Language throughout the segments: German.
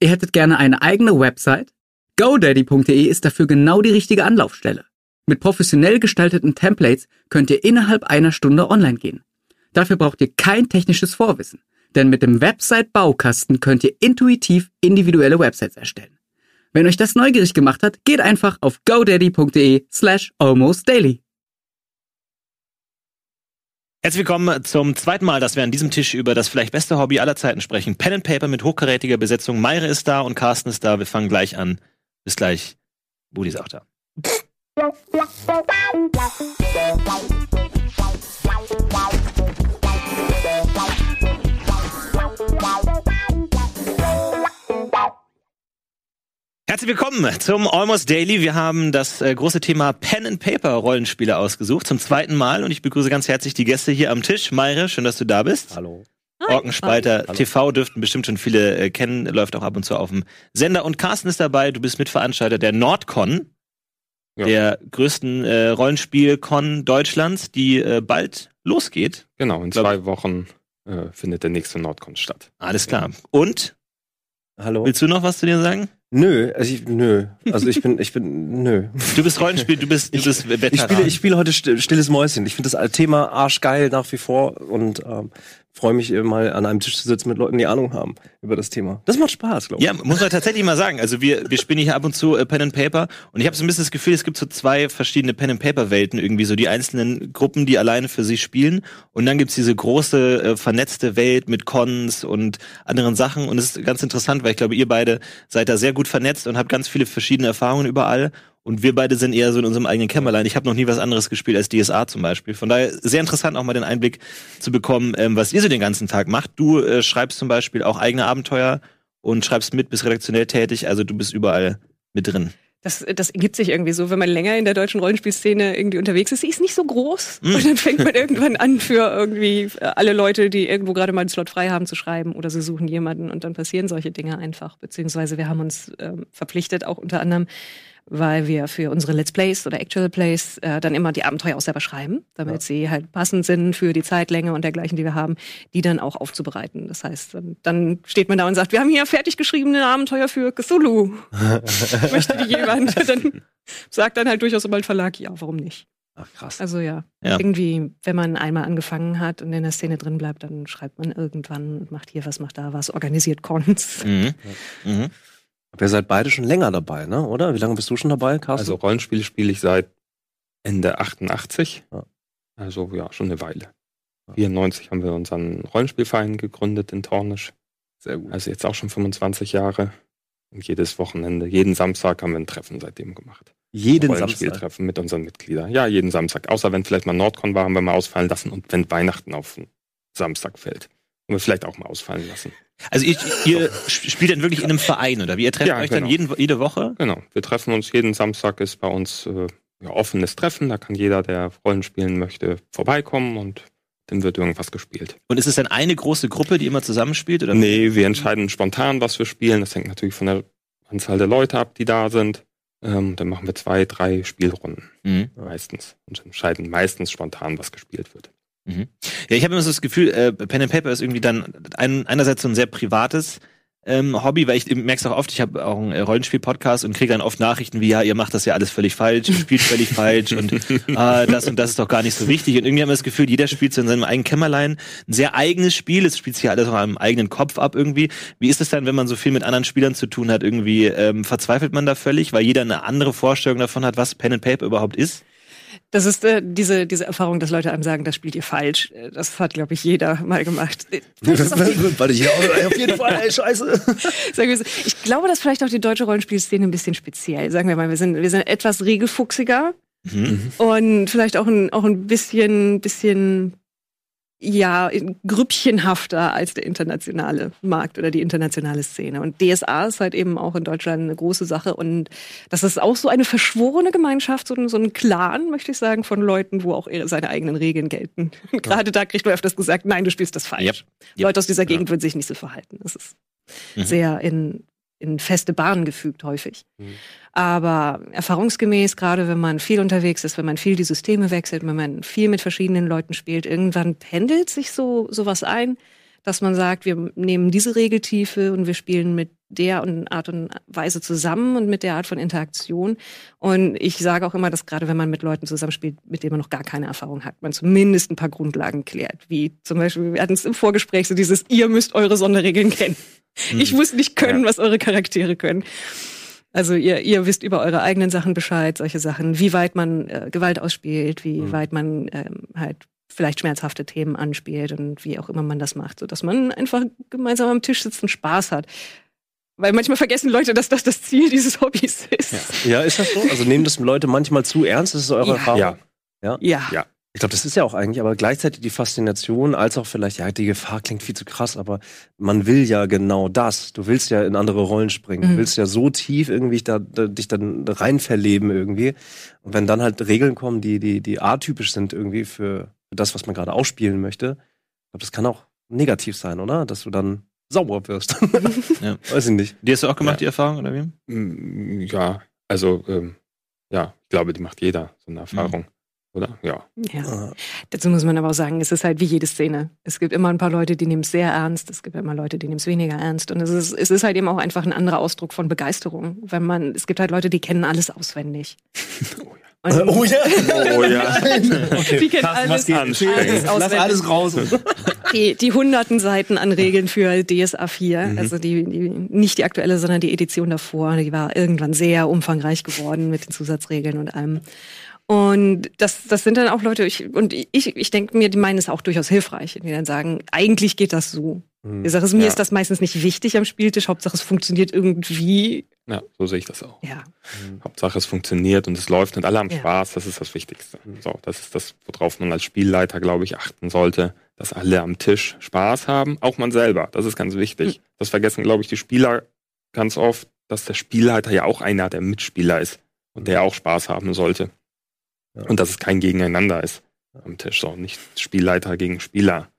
Ihr hättet gerne eine eigene Website? GoDaddy.de ist dafür genau die richtige Anlaufstelle. Mit professionell gestalteten Templates könnt ihr innerhalb einer Stunde online gehen. Dafür braucht ihr kein technisches Vorwissen, denn mit dem Website-Baukasten könnt ihr intuitiv individuelle Websites erstellen. Wenn euch das neugierig gemacht hat, geht einfach auf godaddy.de slash almostdaily. Herzlich willkommen zum zweiten Mal, dass wir an diesem Tisch über das vielleicht beste Hobby aller Zeiten sprechen. Pen and Paper mit hochkarätiger Besetzung. Meire ist da und Carsten ist da. Wir fangen gleich an. Bis gleich. Budi ist auch da. Herzlich willkommen zum Almost Daily. Wir haben das äh, große Thema Pen and Paper Rollenspiele ausgesucht zum zweiten Mal und ich begrüße ganz herzlich die Gäste hier am Tisch. Meire, schön, dass du da bist. Hallo. Orkenspalter Hallo. TV dürften bestimmt schon viele äh, kennen, läuft auch ab und zu auf dem Sender. Und Carsten ist dabei, du bist Mitveranstalter der Nordcon, Ja. der größten äh, Rollenspiel-Con Deutschlands, die äh, bald losgeht. Genau, in zwei Wochen äh, findet der nächste Nordcon statt. Alles klar. Und, Hallo? willst du noch was zu dir sagen? Nö, also ich, nö. Also ich bin, ich bin, nö. Du bist Rollenspiel, du bist, du bist Veteran. Ich spiele, ich spiele heute still, stilles Mäuschen. Ich finde das Thema arschgeil nach wie vor und ähm, freue mich mal an einem Tisch zu sitzen mit Leuten, die Ahnung haben über das Thema. Das macht Spaß, glaube ich. Ja, muss man tatsächlich mal sagen. Also wir, wir spielen hier ab und zu äh, Pen and Paper und ich habe so ein bisschen das Gefühl, es gibt so zwei verschiedene Pen and Paper Welten irgendwie so die einzelnen Gruppen, die alleine für sich spielen und dann gibt's diese große äh, vernetzte Welt mit Cons und anderen Sachen und es ist ganz interessant, weil ich glaube, ihr beide seid da sehr gut vernetzt und habt ganz viele verschiedene Erfahrungen überall. Und wir beide sind eher so in unserem eigenen Kämmerlein. Ich habe noch nie was anderes gespielt als DSA zum Beispiel. Von daher sehr interessant auch mal den Einblick zu bekommen, ähm, was ihr so den ganzen Tag macht. Du äh, schreibst zum Beispiel auch eigene Abenteuer und schreibst mit, bist redaktionell tätig, also du bist überall mit drin. Das, das ergibt sich irgendwie so, wenn man länger in der deutschen Rollenspielszene irgendwie unterwegs ist. Sie ist nicht so groß. Mm. Und dann fängt man irgendwann an, für irgendwie äh, alle Leute, die irgendwo gerade mal einen Slot frei haben, zu schreiben oder sie suchen jemanden und dann passieren solche Dinge einfach. Beziehungsweise wir haben uns ähm, verpflichtet, auch unter anderem, weil wir für unsere Let's Plays oder Actual Plays äh, dann immer die Abenteuer auch selber schreiben, damit sie halt passend sind für die Zeitlänge und dergleichen, die wir haben, die dann auch aufzubereiten. Das heißt, dann, steht man da und sagt, wir haben hier fertig geschriebene Abenteuer für Cthulhu. Möchte die jemand? Dann sagt dann halt durchaus mal ein Verlag, ja, warum nicht? Ach, krass. Also ja, Ja. irgendwie, wenn man einmal angefangen hat und in der Szene drin bleibt, dann schreibt man irgendwann und macht hier was, macht da was, organisiert Cons. Mhm. Mhm. Ihr seid beide schon länger dabei, ne? Oder? Wie lange bist du schon dabei, Carsten? Also Rollenspiele spiele ich seit Ende 88. Ja. Also ja, schon eine Weile. 94 haben wir unseren Rollenspielverein gegründet in Tornisch. sehr gut. Also jetzt auch schon 25 Jahre. Und jedes Wochenende, jeden Samstag haben wir ein Treffen seitdem gemacht. Jeden Samstag. Rollenspieltreffen mit unseren Mitgliedern. Ja, jeden Samstag. Außer wenn vielleicht mal Nordcon war, haben wir mal ausfallen lassen und wenn Weihnachten auf den Samstag fällt. Haben wir vielleicht auch mal ausfallen lassen. Also ihr, ihr sp- spielt dann wirklich in einem Verein, oder wie? Ihr trefft Ja, euch dann genau. jeden, jede Woche? Genau. Wir treffen uns jeden Samstag, ist bei uns äh, ja, offenes Treffen. Da kann jeder, der Rollen spielen möchte, vorbeikommen und dann wird irgendwas gespielt. Und ist es dann eine große Gruppe, die immer zusammenspielt? Oder? Nee, wir entscheiden spontan, was wir spielen. Das hängt natürlich von der Anzahl der Leute ab, die da sind. Ähm, dann machen wir zwei, drei Spielrunden Mhm. meistens und entscheiden meistens spontan, was gespielt wird. Mhm. Ja, ich habe immer so das Gefühl, äh, Pen and Paper ist irgendwie dann ein, einerseits so ein sehr privates ähm, Hobby, weil ich merke es auch oft, ich habe auch einen äh, Rollenspiel-Podcast und kriege dann oft Nachrichten wie, ja, ihr macht das ja alles völlig falsch, ihr spielt völlig falsch und äh, das und das ist doch gar nicht so wichtig. Und irgendwie haben wir das Gefühl, jeder spielt so in seinem eigenen Kämmerlein ein sehr eigenes Spiel, es spielt sich ja alles auch am eigenen Kopf ab irgendwie. Wie ist es dann, wenn man so viel mit anderen Spielern zu tun hat, irgendwie ähm, verzweifelt man da völlig, weil jeder eine andere Vorstellung davon hat, was Pen and Paper überhaupt ist? Das ist äh, diese, diese Erfahrung, dass Leute einem sagen, das spielt ihr falsch. Äh, Das hat, glaube ich, jeder mal gemacht. Äh, vielleicht ist auch Warte, auf jeden Fall, ey, scheiße. Ich glaube, dass vielleicht auch die deutsche Rollenspielszene ein bisschen speziell. Sagen wir mal, wir sind, wir sind etwas regelfuchsiger Mhm. und vielleicht auch ein, auch ein bisschen, bisschen, ja, grüppchenhafter als der internationale Markt oder die internationale Szene. Und DSA ist halt eben auch in Deutschland eine große Sache. Und das ist auch so eine verschworene Gemeinschaft, so ein, so ein Clan, möchte ich sagen, von Leuten, wo auch seine eigenen Regeln gelten. Und gerade da kriegt man öfters gesagt, nein, du spielst das falsch. Yep. Yep. Leute aus dieser Gegend würden sich nicht so verhalten. Das ist Mhm. sehr in, in feste Bahnen gefügt häufig. Mhm. Aber erfahrungsgemäß, gerade wenn man viel unterwegs ist, wenn man viel die Systeme wechselt, wenn man viel mit verschiedenen Leuten spielt, irgendwann pendelt sich so sowas ein, dass man sagt, wir nehmen diese Regeltiefe und wir spielen mit der und Art und Weise zusammen und mit der Art von Interaktion. Und ich sage auch immer, dass gerade wenn man mit Leuten zusammenspielt, mit denen man noch gar keine Erfahrung hat, man zumindest ein paar Grundlagen klärt. Wie zum Beispiel, wir hatten es im Vorgespräch so dieses, ihr müsst eure Sonderregeln kennen. Ich muss nicht können, was eure Charaktere können. Also ihr, ihr wisst über eure eigenen Sachen Bescheid, solche Sachen, wie weit man äh, Gewalt ausspielt, wie Mhm. weit man ähm, halt vielleicht schmerzhafte Themen anspielt und wie auch immer man das macht, so dass man einfach gemeinsam am Tisch sitzt und Spaß hat. Weil manchmal vergessen Leute, dass das das Ziel dieses Hobbys ist. Ja, ist das so? Also nehmen das Leute manchmal zu ernst? Das ist eure Ja. Erfahrung? Ja. Ja. Ja. Ich glaube, das ist ja auch eigentlich, aber gleichzeitig die Faszination, als auch vielleicht, ja, die Gefahr klingt viel zu krass, aber man will ja genau das. Du willst ja in andere Rollen springen. Mhm. Du willst ja so tief irgendwie da, da, dich dann rein verleben irgendwie. Und wenn dann halt Regeln kommen, die, die, die atypisch sind irgendwie für das, was man gerade ausspielen möchte, ich glaube, das kann auch negativ sein, oder? Dass du dann sauer wirst. Ja. Weiß ich nicht. Die hast du auch gemacht, Ja. die Erfahrung, oder wie? Mm, Ja, also ähm, ja, ich glaube, die macht jeder so eine Erfahrung. Oder? Ja. Ja. Dazu muss man aber auch sagen, es ist halt wie jede Szene. Es gibt immer ein paar Leute, die nehmen es sehr ernst, es gibt immer Leute, die nehmen es weniger ernst. Und es ist, es ist halt eben auch einfach ein anderer Ausdruck von Begeisterung. Wenn man, es gibt halt Leute, die kennen alles auswendig. Oh Und Oh ja. Oh ja. Die kennen alles, alles Anstrengend. auswendig. raus. Die, die hunderten Seiten an Regeln für DSA 4, Mhm. also die, die, nicht die aktuelle, sondern die Edition davor, die war irgendwann sehr umfangreich geworden mit den Zusatzregeln und allem. Und das, das sind dann auch Leute, ich, und ich, ich denke mir, die meinen es auch durchaus hilfreich, die dann sagen, eigentlich geht das so. Die Sache ist, mir Ja. ist das meistens nicht wichtig am Spieltisch, Hauptsache es funktioniert irgendwie. ja, so sehe ich das auch. Ja. Hauptsache es funktioniert und es läuft und alle haben Ja. Spaß, das ist das Wichtigste. So, das ist das, worauf man als Spielleiter, glaube ich, achten sollte, dass alle am Tisch Spaß haben, auch man selber. Das ist ganz wichtig. Das vergessen, glaube ich, die Spieler ganz oft, dass der Spielleiter ja auch einer der Mitspieler ist und der auch Spaß haben sollte. Ja. Und dass es kein Gegeneinander ist am Tisch, so nicht Spielleiter gegen Spieler.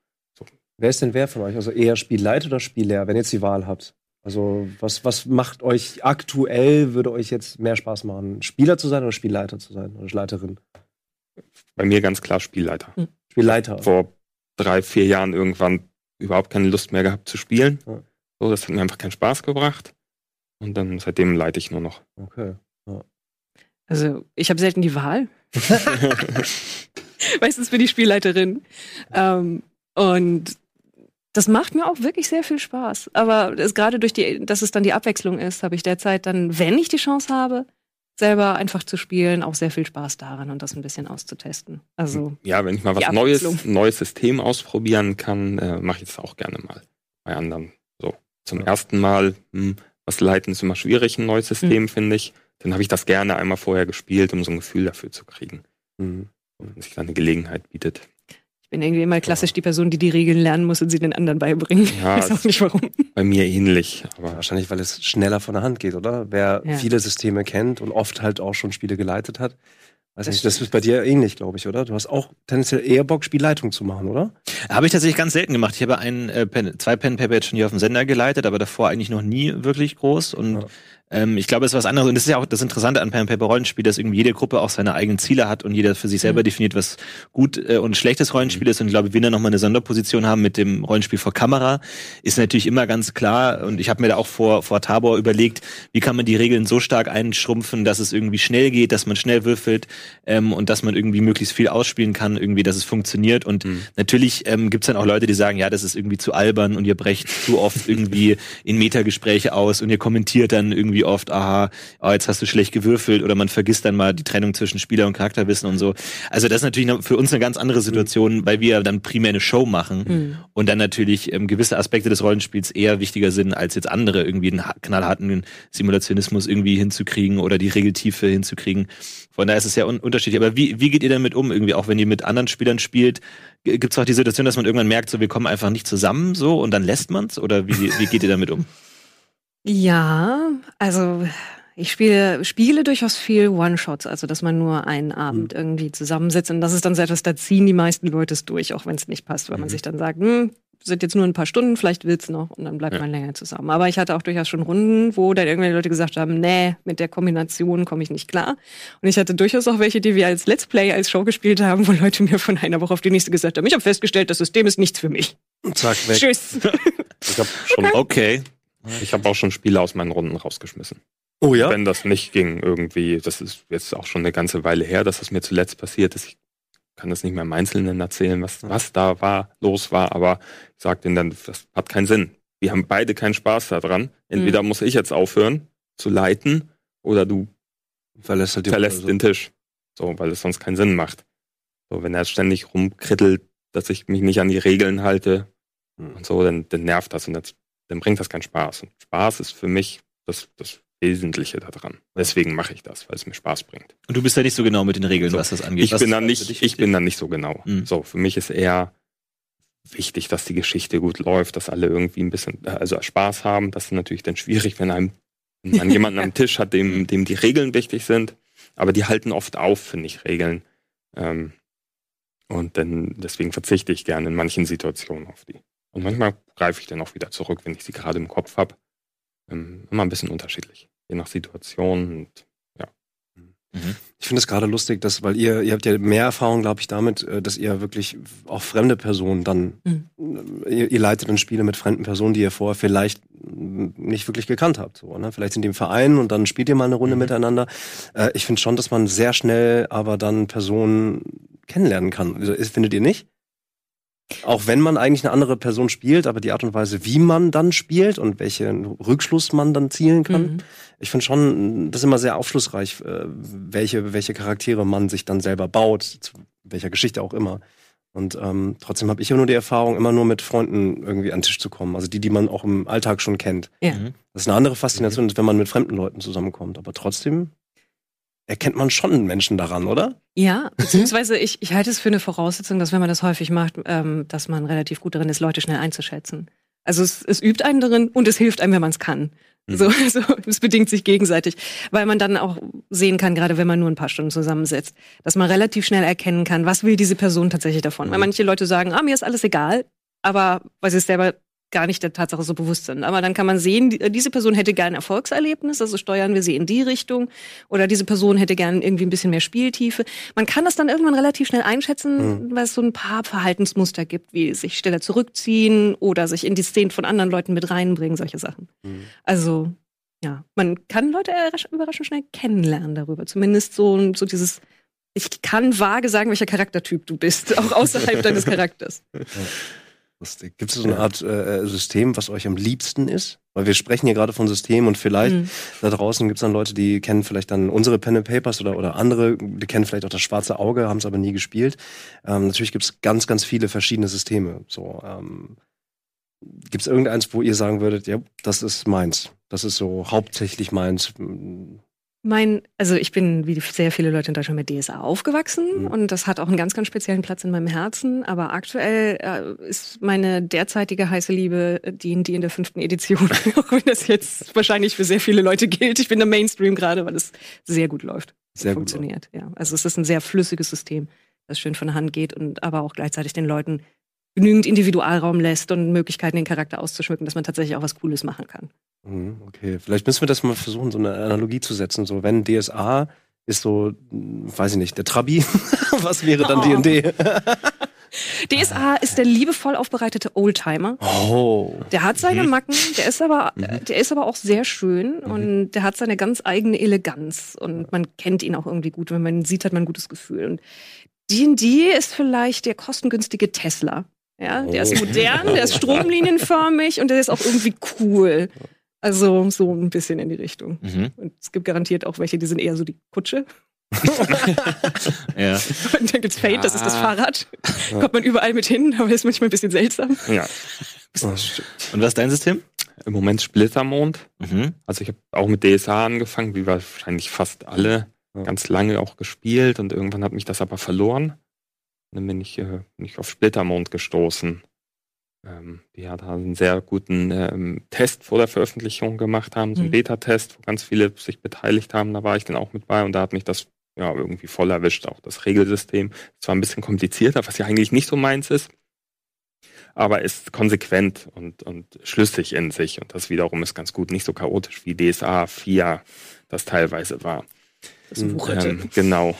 Wer ist denn wer von euch? Also eher Spielleiter oder Spieler, wenn ihr jetzt die Wahl habt? Also was, was macht euch aktuell, würde euch jetzt mehr Spaß machen? Spieler zu sein oder Spielleiter zu sein? Oder Leiterin? Bei mir ganz klar Spielleiter. Spielleiter. vor drei, vier Jahren irgendwann überhaupt keine Lust mehr gehabt zu spielen. Ja. So, das hat mir einfach keinen Spaß gebracht. Und dann seitdem leite ich nur noch. Okay. Also ich habe selten die Wahl. Meistens bin ich Spielleiterin. Ähm, und das macht mir auch wirklich sehr viel Spaß. Aber es, gerade durch die, dass es dann die Abwechslung ist, habe ich derzeit dann, wenn ich die Chance habe, selber einfach zu spielen, auch sehr viel Spaß daran und das ein bisschen auszutesten. Also ja, wenn ich mal was Neues, neues System ausprobieren kann, äh, mache ich das auch gerne mal bei anderen. So, zum ersten Mal, hm, was leiten ist immer schwierig, ein neues System, Hm. finde ich. Dann habe ich das gerne einmal vorher gespielt, um so ein Gefühl dafür zu kriegen. Mhm. Und sich dann eine Gelegenheit bietet. Ich bin irgendwie immer klassisch die Person, die die Regeln lernen muss und sie den anderen beibringen. Ja, ich weiß auch nicht warum. Bei mir ähnlich, aber Wahrscheinlich, weil es schneller von der Hand geht, oder? Wer Ja. viele Systeme kennt und oft halt auch schon Spiele geleitet hat. Weiß Das nicht, das ist bei dir ähnlich, glaube ich, oder? Du hast auch tendenziell eher Bock, Spielleitung zu machen, oder? Habe ich tatsächlich ganz selten gemacht. Ich habe einen, äh, Pen, zwei Pen Paper jetzt schon hier auf dem Sender geleitet, aber davor eigentlich noch nie wirklich groß. Und Ja. Ähm, ich glaube, es ist was anderes. Und das ist ja auch das Interessante an Pen Paper Rollenspiel, dass irgendwie jede Gruppe auch seine eigenen Ziele hat und jeder für sich selber Mhm. definiert, was gut äh, und schlechtes Rollenspiel ist. Und ich glaube, wir da nochmal eine Sonderposition haben mit dem Rollenspiel vor Kamera, ist natürlich immer ganz klar. Und ich habe mir da auch vor, vor Tabor überlegt, wie kann man die Regeln so stark einschrumpfen, dass es irgendwie schnell geht, dass man schnell würfelt ähm, und dass man irgendwie möglichst viel ausspielen kann, irgendwie, dass es funktioniert. Und Mhm. natürlich ähm, gibt's dann auch Leute, die sagen, ja, das ist irgendwie zu albern und ihr brecht zu oft irgendwie in Metagespräche aus und ihr kommentiert dann irgendwie oft, aha, oh, jetzt hast du schlecht gewürfelt oder man vergisst dann mal die Trennung zwischen Spieler und Charakterwissen und so. Also das ist natürlich für uns eine ganz andere Situation, weil wir dann primär eine Show machen Mhm. und dann natürlich ähm, gewisse Aspekte des Rollenspiels eher wichtiger sind, als jetzt andere irgendwie einen ha- knallharten Simulationismus irgendwie hinzukriegen oder die Regeltiefe hinzukriegen. Von daher ist es ja un unterschiedlich. Aber wie, wie geht ihr damit um? Irgendwie auch wenn ihr mit anderen Spielern spielt, gibt es auch die Situation, dass man irgendwann merkt, so wir kommen einfach nicht zusammen so und dann lässt man's? Oder wie, wie geht ihr damit um? Ja, also ich spiele, spiele durchaus viel One-Shots, also dass man nur einen Abend Mhm. irgendwie zusammensitzt und das ist dann so etwas, da ziehen die meisten Leute es durch, auch wenn es nicht passt, weil man Mhm. sich dann sagt, hm, sind jetzt nur ein paar Stunden, vielleicht will's noch und dann bleibt Ja. man länger zusammen. Aber ich hatte auch durchaus schon Runden, wo dann irgendwelche Leute gesagt haben, nee, mit der Kombination komme ich nicht klar. Und ich hatte durchaus auch welche, die wir als Let's Play, als Show gespielt haben, wo Leute mir von einer Woche auf die nächste gesagt haben, ich habe festgestellt, das System ist nichts für mich. Zack, weg. Tschüss. Ich habe schon, Okay. Ich habe auch schon Spiele aus meinen Runden rausgeschmissen. Oh ja? Wenn das nicht ging, irgendwie, das ist jetzt auch schon eine ganze Weile her, dass das mir zuletzt passiert ist. Ich kann das nicht mehr im Einzelnen erzählen, was, was da war, los war, aber ich sag denen dann, das hat keinen Sinn. Wir haben beide keinen Spaß daran. Entweder muss ich jetzt aufhören zu leiten oder du Verlässt halt die verlässt Runde, den Tisch. So, weil es sonst keinen Sinn macht. So, wenn er ständig rumkrittelt, dass ich mich nicht an die Regeln halte Hm. und so, dann, dann nervt das und das, dann bringt das keinen Spaß. Und Spaß ist für mich das, das Wesentliche daran. Deswegen mache ich das, weil es mir Spaß bringt. Und du bist ja nicht so genau mit den Regeln, So. was das angeht. Ich was bin dann nicht, ich wichtig? bin dann nicht so genau. Mhm. So, für mich ist eher wichtig, dass die Geschichte gut läuft, dass alle irgendwie ein bisschen, also Spaß haben. Das ist natürlich dann schwierig, wenn einem, wenn man jemanden am Tisch hat, dem, dem die Regeln wichtig sind. Aber die halten oft auf, finde ich, Regeln. Ähm, und dann, deswegen verzichte ich gerne in manchen Situationen auf die. Und manchmal greife ich dann auch wieder zurück, wenn ich sie gerade im Kopf habe. Ähm, immer ein bisschen unterschiedlich. Je nach Situation und Ich finde es gerade lustig, dass, weil ihr, ihr habt ja mehr Erfahrung, glaube ich, damit, äh, dass ihr wirklich auch fremde Personen dann, Mhm. äh, ihr, ihr leitet dann Spiele mit fremden Personen, die ihr vorher vielleicht nicht wirklich gekannt habt. So, ne? Vielleicht sind die im Verein und dann spielt ihr mal eine Runde Mhm. miteinander. Äh, ich finde schon, dass man sehr schnell aber dann Personen kennenlernen kann. Also, Findet ihr nicht? Auch wenn man eigentlich eine andere Person spielt, aber die Art und Weise, wie man dann spielt und welchen Rückschluss man dann zielen kann, Mhm. ich finde schon, das ist immer sehr aufschlussreich, äh, welche, welche Charaktere man sich dann selber baut, zu welcher Geschichte auch immer. Und ähm, trotzdem habe ich ja nur die Erfahrung, immer nur mit Freunden irgendwie an den Tisch zu kommen. Also die, die man auch im Alltag schon kennt. Ja. Mhm. Das ist eine andere Faszination, als wenn man mit fremden Leuten zusammenkommt. Aber trotzdem erkennt man schon Menschen daran, oder? Ja, beziehungsweise ich, ich halte es für eine Voraussetzung, dass wenn man das häufig macht, ähm, dass man relativ gut darin ist, Leute schnell einzuschätzen. Also es, es übt einen darin und es hilft einem, wenn man es kann. Mhm. So, also es bedingt sich gegenseitig, weil man dann auch sehen kann, gerade wenn man nur ein paar Stunden zusammensetzt, dass man relativ schnell erkennen kann, was will diese Person tatsächlich davon. Weil Mhm. manche Leute sagen, ah, mir ist alles egal, aber weil sie es selber gar nicht der Tatsache so bewusst sind. Aber dann kann man sehen, die- diese Person hätte gerne ein Erfolgserlebnis, also steuern wir sie in die Richtung. Oder diese Person hätte gerne irgendwie ein bisschen mehr Spieltiefe. Man kann das dann irgendwann relativ schnell einschätzen, weil es so ein paar Verhaltensmuster gibt, wie sich schneller zurückziehen oder sich in die Szenen von anderen Leuten mit reinbringen, solche Sachen. Also, ja, man kann Leute überrasch- überraschend schnell kennenlernen darüber. Zumindest so, so dieses, ich kann vage sagen, welcher Charaktertyp du bist, auch außerhalb deines Charakters. Lustig. Gibt es so eine Art äh, System, was euch am liebsten ist? Weil wir sprechen hier gerade von Systemen und vielleicht Mhm. da draußen gibt es dann Leute, die kennen vielleicht dann unsere Pen and Papers oder, oder andere, die kennen vielleicht auch das schwarze Auge, haben es aber nie gespielt. Ähm, natürlich gibt es ganz, ganz viele verschiedene Systeme. So, ähm, gibt es irgendeins, wo ihr sagen würdet, ja, das ist meins. Das ist so hauptsächlich meins. Mein, also ich bin wie sehr viele Leute in Deutschland mit DSA aufgewachsen Mhm. und das hat auch einen ganz, ganz speziellen Platz in meinem Herzen. Aber aktuell äh, ist meine derzeitige heiße Liebe die die in der fünften Edition, auch wenn das jetzt wahrscheinlich für sehr viele Leute gilt. Ich bin im Mainstream gerade, weil es sehr gut läuft, Sehr gut funktioniert. Ja, also es ist ein sehr flüssiges System, das schön von der Hand geht und aber auch gleichzeitig den Leuten genügend Individualraum lässt und Möglichkeiten, den Charakter auszuschmücken, dass man tatsächlich auch was Cooles machen kann. Mhm, Okay, vielleicht müssen wir das mal versuchen, so eine Analogie zu setzen. So, wenn DSA ist so, weiß ich nicht, der Trabi, was wäre dann Oh. D&D? DSA ist der liebevoll aufbereitete Oldtimer. Oh. Der hat seine Mhm. Macken, der ist aber, Mhm. äh, der ist aber auch sehr schön und der hat seine ganz eigene Eleganz und man kennt ihn auch irgendwie gut. Wenn man ihn sieht, hat man ein gutes Gefühl. Und D&D ist vielleicht der kostengünstige Tesla. Ja, der ist Oh. modern, der ist stromlinienförmig und der ist auch irgendwie cool. Also so ein bisschen in die Richtung. Mhm. Und es gibt garantiert auch welche, die sind eher so die Kutsche. Ja. Und dann gibt's Fate, das ist das Ja. Fahrrad. Kommt man überall mit hin, aber ist manchmal ein bisschen seltsam. Ja. Und was ist dein System? Im Moment Splittermond. Mhm. Also ich habe auch mit DSA angefangen, wie wahrscheinlich fast alle, Ja. ganz lange auch gespielt und irgendwann hat mich das aber verloren. Dann bin ich, äh, bin ich auf Splittermond gestoßen. Ähm, die da einen sehr guten ähm, Test vor der Veröffentlichung gemacht haben, so einen Mhm. Beta-Test, wo ganz viele sich beteiligt haben. Da war ich dann auch mit bei und da hat mich das ja irgendwie voll erwischt, auch das Regelsystem. Zwar ein bisschen komplizierter, was ja eigentlich nicht so meins ist, aber ist konsequent und, und schlüssig in sich. Und das wiederum ist ganz gut, nicht so chaotisch wie DSA 4 das teilweise war. Das wucherte. Ähm, genau.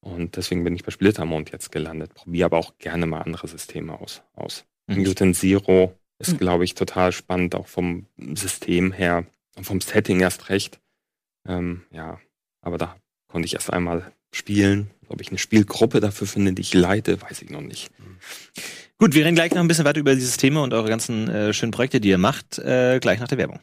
Und deswegen bin ich bei Splittermond jetzt gelandet. Probiere aber auch gerne mal andere Systeme aus. aus. Mhm. Mutant Zero ist, Mhm. glaube ich, total spannend, auch vom System her und vom Setting erst recht. Ähm, ja, aber da konnte ich erst einmal spielen. Ob ich eine Spielgruppe dafür finde, die ich leite, weiß ich noch nicht. Gut, wir reden gleich noch ein bisschen weiter über dieses Thema und eure ganzen äh, schönen Projekte, die ihr macht, äh, gleich nach der Werbung.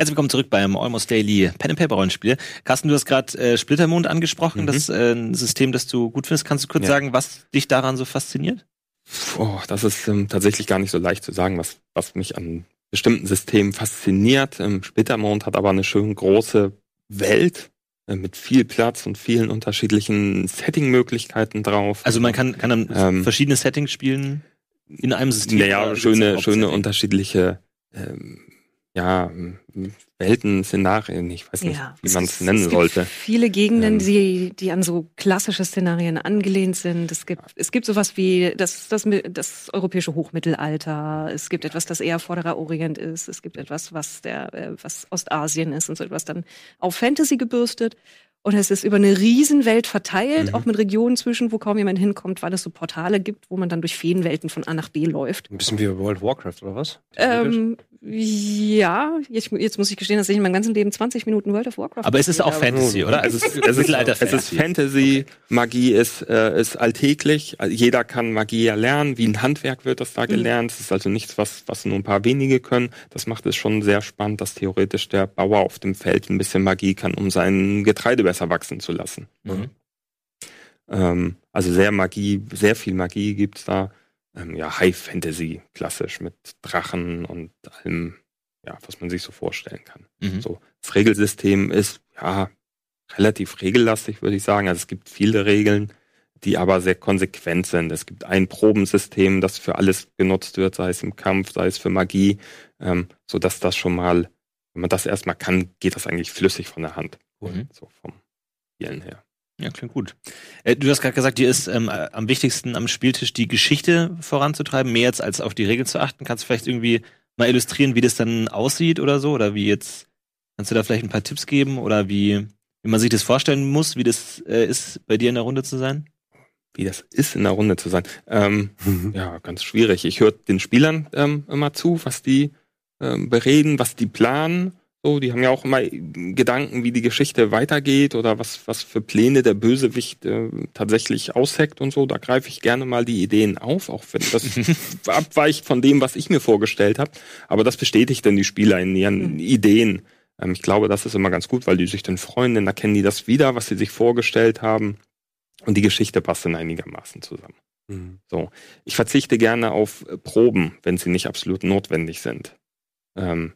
Herzlich willkommen zurück beim Almost Daily Pen and Paper Rollenspiel. Carsten, du hast gerade äh, Splittermond angesprochen, Mhm. das ist äh, ein System, das du gut findest. Kannst du kurz Ja. sagen, was dich daran so fasziniert? Oh, das ist ähm, tatsächlich gar nicht so leicht zu sagen, was, was mich an bestimmten Systemen fasziniert. Ähm, Splittermond hat aber eine schön große Welt äh, mit viel Platz und vielen unterschiedlichen Setting-Möglichkeiten drauf. Also man kann, kann dann Ähm, verschiedene Settings spielen in einem System. Naja, schöne, schöne unterschiedliche ähm, ja, Welten, Szenarien, ich weiß nicht, wie es man es nennen gibt sollte. Viele Gegenden, Ähm. die, die an so klassische Szenarien angelehnt sind. Es gibt, es gibt sowas wie das, das, das europäische Hochmittelalter. Es gibt etwas, das eher Vorderer Orient ist. Es gibt etwas, was der, äh, was Ostasien ist und so etwas dann auf Fantasy gebürstet. Und es ist über eine Riesenwelt verteilt, Mhm. auch mit Regionen zwischen, wo kaum jemand hinkommt, weil es so Portale gibt, wo man dann durch Feenwelten von A nach B läuft. Ein bisschen wie World of Warcraft, oder was? Ähm, ja, jetzt, jetzt muss ich gestehen, dass ich in meinem ganzen Leben 20 Minuten World of Warcraft Aber es ist auch habe. Fantasy, oder? Also es ist, es ist Mittelalter Es ist Fantasy, Magie ist, äh, ist alltäglich. Also jeder kann Magie erlernen. Wie ein Handwerk wird das da Mhm. gelernt. Es ist also nichts, was, was nur ein paar wenige können. Das macht es schon sehr spannend, dass theoretisch der Bauer auf dem Feld ein bisschen Magie kann, um sein Getreide besser wachsen zu lassen. Mhm. Ähm, also sehr Magie, sehr viel Magie gibt's da. Ähm, ja, High Fantasy, klassisch mit Drachen und allem, ja, was man sich so vorstellen kann. Mhm. So, das Regelsystem ist ja relativ regellastig, würde ich sagen. Also es gibt viele Regeln, die aber sehr konsequent sind. Es gibt ein Probensystem, das für alles genutzt wird, sei es im Kampf, sei es für Magie, ähm, so dass das schon mal, wenn man das erstmal kann, geht das eigentlich flüssig von der Hand. Mhm. So vom Spielen her. Ja, klingt gut. Äh, du hast gerade gesagt, dir ist ähm, äh, am wichtigsten am Spieltisch die Geschichte voranzutreiben, mehr jetzt als auf die Regeln zu achten. Kannst du vielleicht irgendwie mal illustrieren, wie das dann aussieht oder so? Oder wie jetzt, kannst du da vielleicht ein paar Tipps geben oder wie, wie man sich das vorstellen muss, wie das äh, ist, bei dir in der Runde zu sein? Wie das ist, in der Runde zu sein. Ähm, ja, ganz schwierig. Ich höre den Spielern ähm, immer zu, was die ähm, bereden, was die planen. So, die haben ja auch immer Gedanken, wie die Geschichte weitergeht oder was, was für Pläne der Bösewicht äh, tatsächlich ausheckt und so. Da greife ich gerne mal die Ideen auf, auch wenn das abweicht von dem, was ich mir vorgestellt habe. Aber das bestätigt dann die Spieler in ihren Mhm. Ideen. Ähm, ich glaube, das ist immer ganz gut, weil die sich dann freuen, dann erkennen die das wieder, was sie sich vorgestellt haben. Und die Geschichte passt dann einigermaßen zusammen. Mhm. So. Ich verzichte gerne auf äh, Proben, wenn sie nicht absolut notwendig sind. Ähm,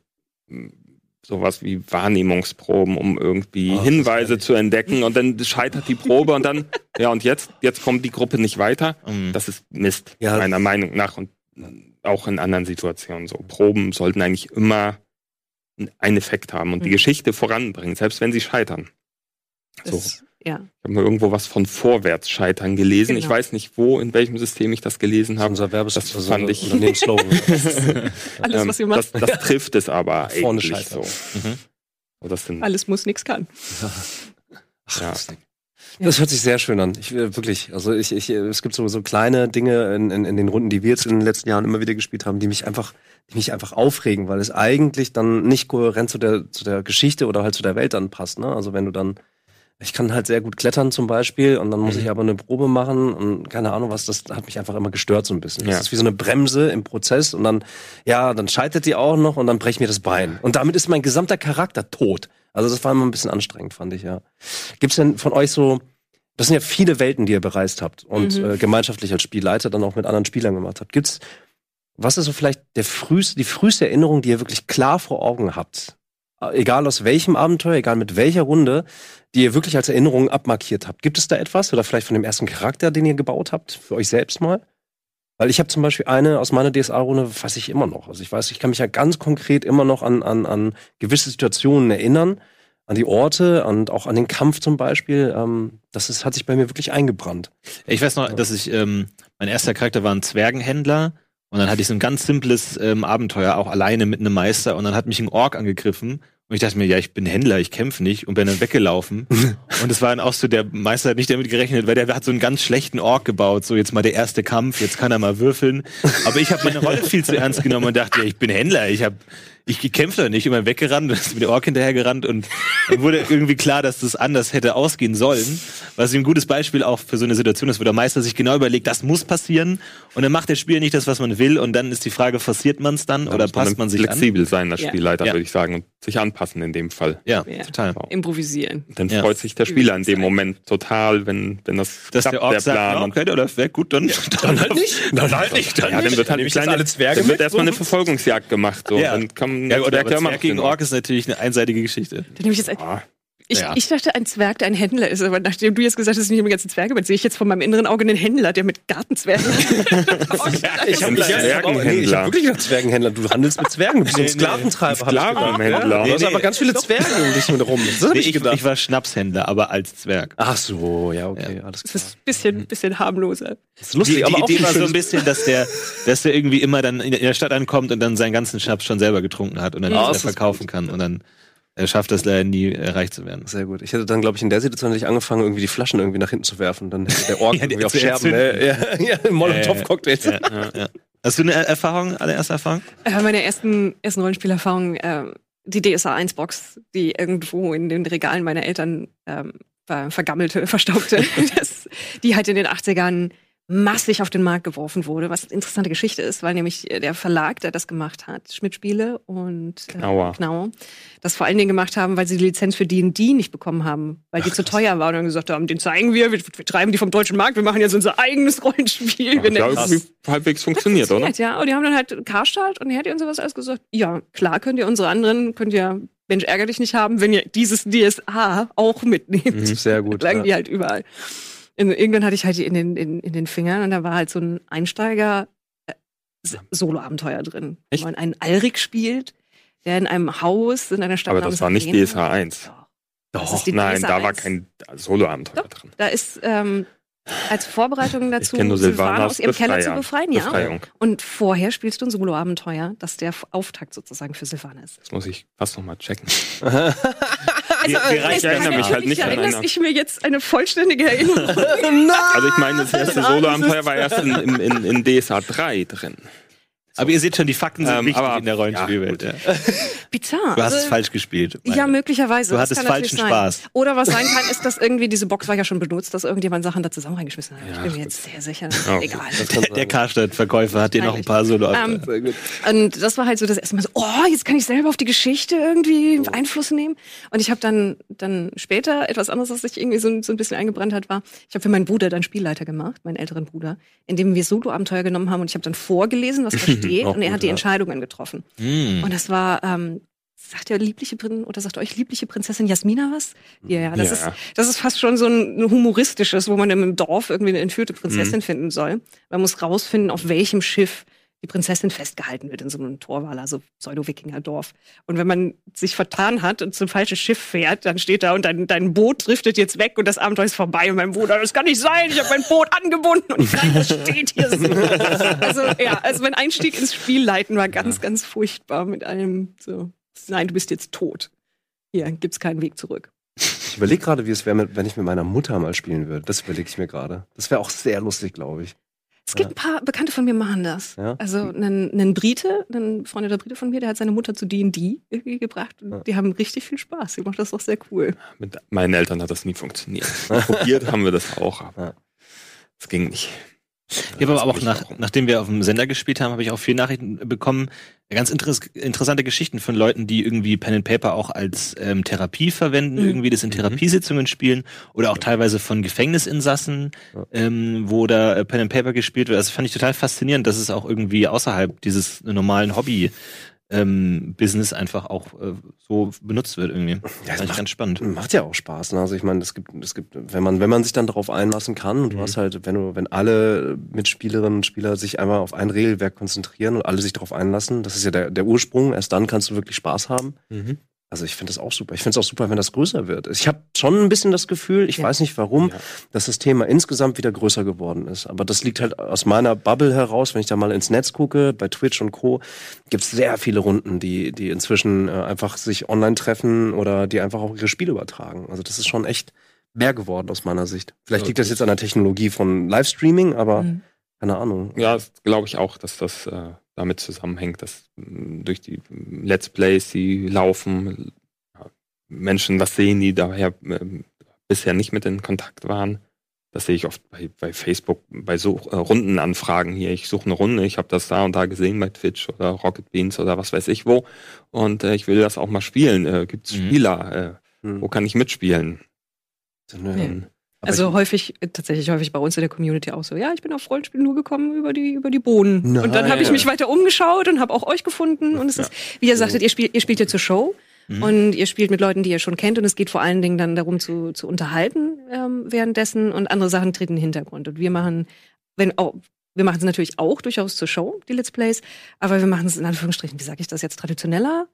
sowas wie Wahrnehmungsproben, um irgendwie ist Hinweise zu entdecken und dann scheitert die Probe und dann, ja, und jetzt, jetzt kommt die Gruppe nicht weiter. Mhm. Das ist Mist, Ja. meiner Meinung nach und auch in anderen Situationen so. Proben sollten eigentlich immer einen Effekt haben und die Mhm. Geschichte voranbringen, selbst wenn sie scheitern. So. Das, ja. Ich habe mal irgendwo was von Vorwärtsscheitern gelesen. Ich Genau. weiß nicht, wo, in welchem System ich das gelesen habe. unser Werbes Das also fand ich- Unternehmensslogan. Alles, was ihr macht. Ähm, Das, das trifft es aber Vorne eigentlich scheitern. so. Mhm. Sind, Alles muss, nix kann. ja. Das hört sich sehr schön an. Ich, äh, wirklich. Also ich, ich, äh, es gibt so, so kleine Dinge in, in, in den Runden, die wir jetzt in den letzten Jahren immer wieder gespielt haben, die mich einfach, die mich einfach aufregen, weil es eigentlich dann nicht kohärent zu der, zu der Geschichte oder halt zu der Welt dann passt. Ne? Also wenn du dann, ich kann halt sehr gut klettern zum Beispiel und dann muss Mhm. ich aber eine Probe machen und keine Ahnung was, das hat mich einfach immer gestört so ein bisschen. Ja. Das ist wie so eine Bremse im Prozess und dann, ja, dann scheitert die auch noch und dann breche ich mir das Bein. Und damit ist mein gesamter Charakter tot. Also das war immer ein bisschen anstrengend, fand ich, ja. Gibt's denn von euch so, das sind ja viele Welten, die ihr bereist habt und Mhm. äh, gemeinschaftlich als Spielleiter dann auch mit anderen Spielern gemacht habt. Gibt's, was ist so vielleicht der früheste, die früheste Erinnerung, die ihr wirklich klar vor Augen habt? Egal aus welchem Abenteuer, egal mit welcher Runde, die ihr wirklich als Erinnerung abmarkiert habt. Gibt es da etwas? Oder vielleicht von dem ersten Charakter, den ihr gebaut habt, für euch selbst mal? Weil ich habe zum Beispiel eine aus meiner DSA-Runde, weiß ich immer noch. Also ich weiß, ich kann mich ja ganz konkret immer noch an, an, an gewisse Situationen erinnern, an die Orte und auch an den Kampf zum Beispiel. Ähm, das ist, hat sich bei mir wirklich eingebrannt. Ich weiß noch, dass ich, ähm, mein erster Charakter war ein Zwergenhändler Und dann hatte ich so ein ganz simples ähm, Abenteuer, auch alleine mit einem Meister. Und dann hat mich ein Ork angegriffen. Und ich dachte mir, ja, ich bin Händler, ich kämpfe nicht. Und bin dann weggelaufen. und es war dann auch so, der Meister hat nicht damit gerechnet, weil der hat so einen ganz schlechten Ork gebaut. So, jetzt mal der erste Kampf, jetzt kann er mal würfeln. Aber ich habe meine Rolle viel zu ernst genommen und dachte, ja, ich bin Händler, ich habe ich kämpfe da nicht, immer weggerannt und ist mit der Ork hinterhergerannt und dann wurde irgendwie klar, dass das anders hätte ausgehen sollen. Was ein gutes Beispiel auch für so eine Situation ist, wo der Meister sich genau überlegt, das muss passieren und dann macht der Spieler nicht das, was man will und dann ist die Frage, forciert man es dann Da oder passt man sich flexibel sein, als Ja. Spielleiter, Ja. würde ich sagen, und sich anpassen in dem Fall. an? Ja, Ja. total. Improvisieren. Dann Ja. freut sich der Spieler in dem. Moment total, wenn, wenn das Dass klappt, der Ork sagt, ja, und okay, oder wäre gut, dann, dann halt nicht. Dann halt nicht. Dann ja, dann wird halt Nehme eine ich jetzt kleine, alle Zwerge dann wird erstmal eine Verfolgungsjagd gemacht. So. Ja. Dann Ja, immer Zwerg gegen Ork ist natürlich eine einseitige Geschichte. Dann nehme ich jetzt Ah, ich, Ja. ich dachte, ein Zwerg, der ein Händler ist, aber nachdem du jetzt gesagt hast, nicht immer ganze Zwerge, bin, sehe ich jetzt von meinem inneren Auge einen Händler, der mit Gartenzwergen. Ich habe nee, ich hab wirklich einen Zwergenhändler. Du handelst mit Zwergen, du bist so ein Sklaventreiber. ich gedacht. Sklavenhändler. Ja, du hast Nee, aber nee. ganz viele Zwerge um dich mit rum. Das Nee, ich ich, gedacht. ich war Schnapshändler, aber als Zwerg. Ach so, ja, okay, alles Das klar. ist ein bisschen, bisschen harmloser. Das ist lustig, die, aber die auch Idee ein war so ein bisschen, dass der, dass der irgendwie immer dann in der Stadt ankommt und dann seinen ganzen Schnaps schon selber getrunken hat und dann Ah, nicht mehr das ist verkaufen kann und dann er schafft es leider nie äh, reich zu werden. Sehr gut. Ich hätte dann, glaube ich, in der Situation hätte ich angefangen, irgendwie die Flaschen irgendwie nach hinten zu werfen. Dann hätte der Ork Ja, irgendwie auf Scherben. erzünden. Ja, ja, ja Molotow-Cocktails. Ja, ja, ja. Hast du eine Er- Erfahrung, allererste Erfahrung? Äh, meine ersten, ersten Rollenspielerfahrungen, äh, die DSA 1 Box, die irgendwo in den Regalen meiner Eltern ähm, ver vergammelte, verstaubte, das, die halt in den 80ern massig auf den Markt geworfen wurde, was eine interessante Geschichte ist, weil nämlich äh, der Verlag, der das gemacht hat, Schmidt Spiele und äh, Knauer. Knauer, das vor allen Dingen gemacht haben, weil sie die Lizenz für D&D nicht bekommen haben, weil die zu teuer war und dann gesagt haben, den zeigen wir, wir, wir treiben die vom deutschen Markt, wir machen jetzt unser eigenes Rollenspiel. wir Hat ja irgendwie halbwegs funktioniert, oder? funktioniert, Ja, und die haben dann halt Karstadt und Hertie und sowas alles gesagt, ja, klar könnt ihr unsere anderen, könnt ihr Mensch ärger dich nicht haben, wenn ihr dieses DSA auch mitnehmt. Mhm, Sehr gut. Lagen Ja. die halt überall. Irgendwann hatte ich halt die in den, in, in den Fingern und da war halt so ein Einsteiger äh, Solo-Abenteuer drin. Echt? Wo man einen Alrik spielt, der in einem Haus in einer Stadt Aber das war nicht DSH 1. Doch. Das Doch, nein, DSA da war 1. kein Solo-Abenteuer drin. Da ist ähm, als Vorbereitung dazu, Silvanas aus ihrem Keller zu befreien, ja. Befreiung. Und vorher spielst du ein Solo-Abenteuer, das der Auftakt sozusagen für Silvana ist. Das muss ich fast noch mal checken. Wir- wir reichen ich erinnere mich halt nicht an erinnerst einer. ich mir jetzt eine vollständige Erinnerung. Also ich meine, das erste Solo-Abenteuer war erst in, in, in, DSH 3 drin. Aber ihr seht schon, die Fakten sind Ähm, wichtig aber- in der Rollenspielwelt. ja, Ja, Bizarr. Du hast es Also, falsch gespielt. Ja, möglicherweise. Du hattest falschen sein. Spaß. Oder was sein kann, ist, dass irgendwie diese Box war ja schon benutzt, dass irgendjemand Sachen da zusammen reingeschmissen hat. ich bin mir jetzt sehr sicher. Ja, okay. Egal. Der, der Karstadt-Verkäufer hat dir noch ein paar solo Ähm, Und das war halt so das erste Mal so, oh, jetzt kann ich selber auf die Geschichte irgendwie Einfluss nehmen. Und ich habe dann, dann später etwas anderes, was sich irgendwie so, so ein bisschen eingebrannt hat, war, ich habe für meinen Bruder dann Spielleiter gemacht, meinen älteren Bruder, in dem wir Solo-Abenteuer genommen haben und ich habe dann vorgelesen, was da steht Auch und er gut, hat die ja. Entscheidungen getroffen. Hm. Und das war, ähm, sagt ja liebliche Prin oder sagt euch liebliche Prinzessin Jasmina was? Ja, ja, das Ja. ist das ist fast schon so ein humoristisches, wo man im Dorf irgendwie eine entführte Prinzessin Mhm. finden soll. Man muss rausfinden, auf welchem Schiff die Prinzessin festgehalten wird in so einem Torwaler, so Pseudo-Wikinger-Dorf. Und wenn man sich vertan hat und zum falschen Schiff fährt, dann steht da und dein, dein Boot driftet jetzt weg und das Abenteuer ist vorbei. Und mein Bruder, das kann nicht sein, ich habe mein Boot angebunden und nein, das steht hier so. Also ja, also mein Einstieg ins Spielleiten war ganz, ganz furchtbar mit allem so, nein, du bist jetzt tot. Hier gibt's keinen Weg zurück. Ich überlege gerade, wie es wäre, wenn ich mit meiner Mutter mal spielen würde. Das überlege ich mir gerade. Das wäre auch sehr lustig, glaube ich. Es gibt ein paar Bekannte von mir machen das. Ja? Also einen, einen Brite, ein befreundeter Brite von mir, der hat seine Mutter zu D&D irgendwie gebracht und Ja. die haben richtig viel Spaß. Die macht das doch sehr cool. Mit meinen Eltern hat das nie funktioniert. Probiert haben wir das auch, aber es ging nicht. Ich habe aber auch nach, mich nachdem wir auf dem Sender gespielt haben, habe ich auch viele Nachrichten bekommen, ganz interess interessante Geschichten von Leuten, die irgendwie Pen and Paper auch als ähm, Therapie verwenden, Mhm. irgendwie das in Therapiesitzungen spielen oder auch teilweise von Gefängnisinsassen, Ja. ähm, wo da äh, Pen and Paper gespielt wird. Das fand ich total faszinierend, dass es auch irgendwie außerhalb dieses normalen Hobby ähm, Business einfach auch äh, so benutzt wird irgendwie. Ja, ich macht- ganz spannend. Macht ja auch Spaß. Ne? Also ich meine, es gibt, es gibt, wenn man, wenn man sich dann darauf einlassen kann und du Mhm. hast halt, wenn du, wenn alle Mitspielerinnen und Spieler sich einmal auf ein Regelwerk konzentrieren und alle sich darauf einlassen, das ist ja der, der Ursprung. Erst dann kannst du wirklich Spaß haben. Mhm. Also ich finde das auch super. Ich finde es auch super, wenn das größer wird. Ich habe schon ein bisschen das Gefühl, ich Ja. weiß nicht warum, Ja. dass das Thema insgesamt wieder größer geworden ist. Aber das liegt halt aus meiner Bubble heraus, wenn ich da mal ins Netz gucke, bei Twitch und Co. gibt es sehr viele Runden, die, die inzwischen äh, einfach sich online treffen oder die einfach auch ihre Spiele übertragen. Also das ist schon echt mehr geworden aus meiner Sicht. Vielleicht liegt das jetzt an der Technologie von Livestreaming, aber Mhm. keine Ahnung. Ja, glaube ich auch, dass das äh, damit zusammenhängt, dass durch die Let's Plays, die laufen, Menschen was sehen, die daher bisher nicht mit in Kontakt waren. Das sehe ich oft bei, bei Facebook, bei so äh, Rundenanfragen hier. Ich suche eine Runde, ich habe das da und da gesehen bei Twitch oder Rocket Beans oder was weiß ich wo. Und äh, ich will das auch mal spielen. Äh, Gibt es Mhm. Spieler? Äh, Hm. wo kann ich mitspielen? Ähm, Aber Also häufig, tatsächlich häufig bei uns in der Community auch so, ja, ich bin auf Rollenspiel nur gekommen über die, über die Bohnen. Nein. Und dann habe ich mich weiter umgeschaut und habe auch euch gefunden. Und es ist, wie ihr sagtet, ihr spielt, ihr spielt ja zur Show Mhm. und ihr spielt mit Leuten, die ihr schon kennt. Und es geht vor allen Dingen dann darum zu, zu unterhalten ähm, währenddessen und andere Sachen treten in den Hintergrund. Und wir machen, wenn auch, wir machen es natürlich auch durchaus zur Show, die Let's Plays, aber wir machen es in Anführungsstrichen, wie sage ich das jetzt, traditioneller,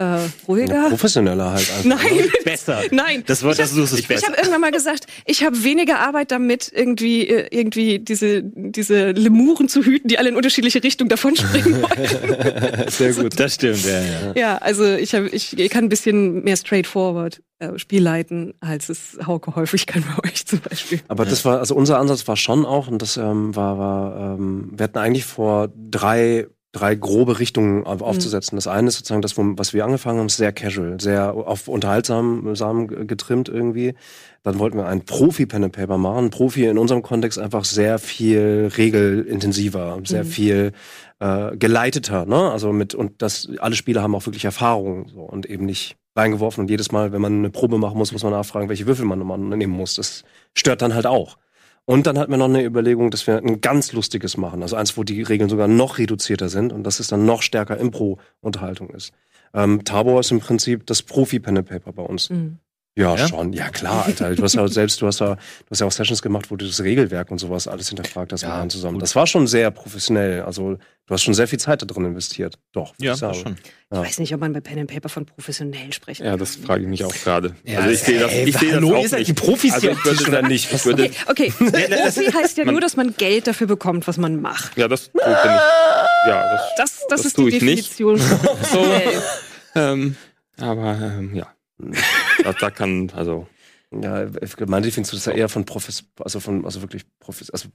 äh, Ja, ruhiger. professioneller halt einfach. Nein, Besser. nein. Das Wort, Ich das du suchst, ist Ich besser. habe irgendwann mal gesagt, ich habe weniger Arbeit damit, irgendwie, äh, irgendwie diese, diese Lemuren zu hüten, die alle in unterschiedliche Richtungen davonspringen wollen. Sehr gut. Das stimmt, ja, ja. ja, also ich, hab, ich, ich kann ein bisschen mehr straightforward äh, Spiel leiten, als es Hauke häufig kann bei euch zum Beispiel. Aber das war, also unser Ansatz war schon auch, und das ähm, war, war ähm, wir hatten eigentlich vor drei, drei grobe Richtungen auf, aufzusetzen. Das eine ist sozusagen das, was wir angefangen haben, ist sehr casual, sehr auf unterhaltsam sam getrimmt irgendwie. Dann wollten wir einen Profi-Pen and Paper machen. Profi in unserem Kontext einfach sehr viel regelintensiver, sehr Mhm. viel äh, geleiteter, ne? Also mit, und das, alle Spieler haben auch wirklich Erfahrung so, und eben nicht reingeworfen und jedes Mal, wenn man eine Probe machen muss, muss man nachfragen, welche Würfel man nehmen muss. Das stört dann halt auch. Und dann hatten wir noch eine Überlegung, dass wir ein ganz lustiges machen. Also eins, wo die Regeln sogar noch reduzierter sind und dass es dann noch stärker Impro-Unterhaltung ist. Ähm, Tabor ist im Prinzip das Profi-Pen and Paper bei uns. Mhm. Ja, Ja? schon. Ja, klar, Alter. Du hast ja selbst, du hast ja, du hast ja auch Sessions gemacht, wo du das Regelwerk und sowas alles hinterfragt hast mit Ja, allen zusammen. gut. Das war schon sehr professionell. Also, du hast schon sehr viel Zeit da drin investiert. Doch. Ja, ich schon. Ich weiß nicht, ob man bei Pen and Paper von professionell sprechen ja, das frage ich mich auch gerade. Ja, also ich sehe das, ich sehe das auch nicht. die Profis also hier ich würde, oder nicht? Ich würde, Okay, Profi heißt ja nur, dass man Geld dafür bekommt, was man macht. ja, das tue ich, bin ich, ja, das, Das, das, Das ist tue die ich nicht. Definition von professionell. ähm, aber ähm, ja, da, da kann, also Ja, meine Definition ist ja eher von Profis, also von, also wirklich Profis, also,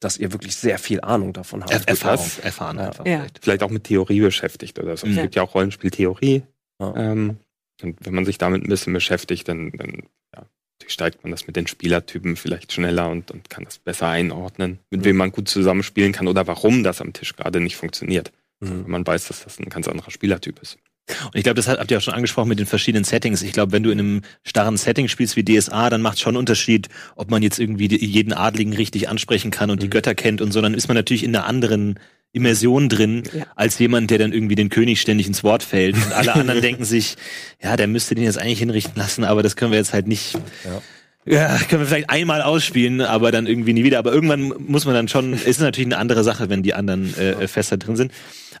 dass ihr wirklich sehr viel Ahnung davon habt. Er Erfahrung, das- erfahren Ja. einfach. Ja. vielleicht. vielleicht auch mit Theorie beschäftigt oder so. Es gibt ja auch Rollenspieltheorie. Ja. Ähm, und wenn man sich damit ein bisschen beschäftigt, dann, dann ja, steigt man das mit den Spielertypen vielleicht schneller und, und kann das besser einordnen, mit Mhm. wem man gut zusammenspielen kann oder warum das am Tisch gerade nicht funktioniert. Mhm. Wenn man weiß, dass das ein ganz anderer Spielertyp ist. Und ich glaube, das habt ihr auch schon angesprochen mit den verschiedenen Settings. Ich glaube, wenn du in einem starren Setting spielst wie DSA, dann macht schon einen Unterschied, ob man jetzt irgendwie die- jeden Adligen richtig ansprechen kann und die Mhm. Götter kennt und so, dann ist man natürlich in einer anderen Immersion drin, Ja. als jemand, der dann irgendwie den König ständig ins Wort fällt. Und alle anderen denken sich, ja, der müsste den jetzt eigentlich hinrichten lassen, aber das können wir jetzt halt nicht. Ja. Können wir vielleicht einmal ausspielen, aber dann irgendwie nie wieder. Aber irgendwann muss man dann schon, ist natürlich eine andere Sache, wenn die anderen äh, fester drin sind.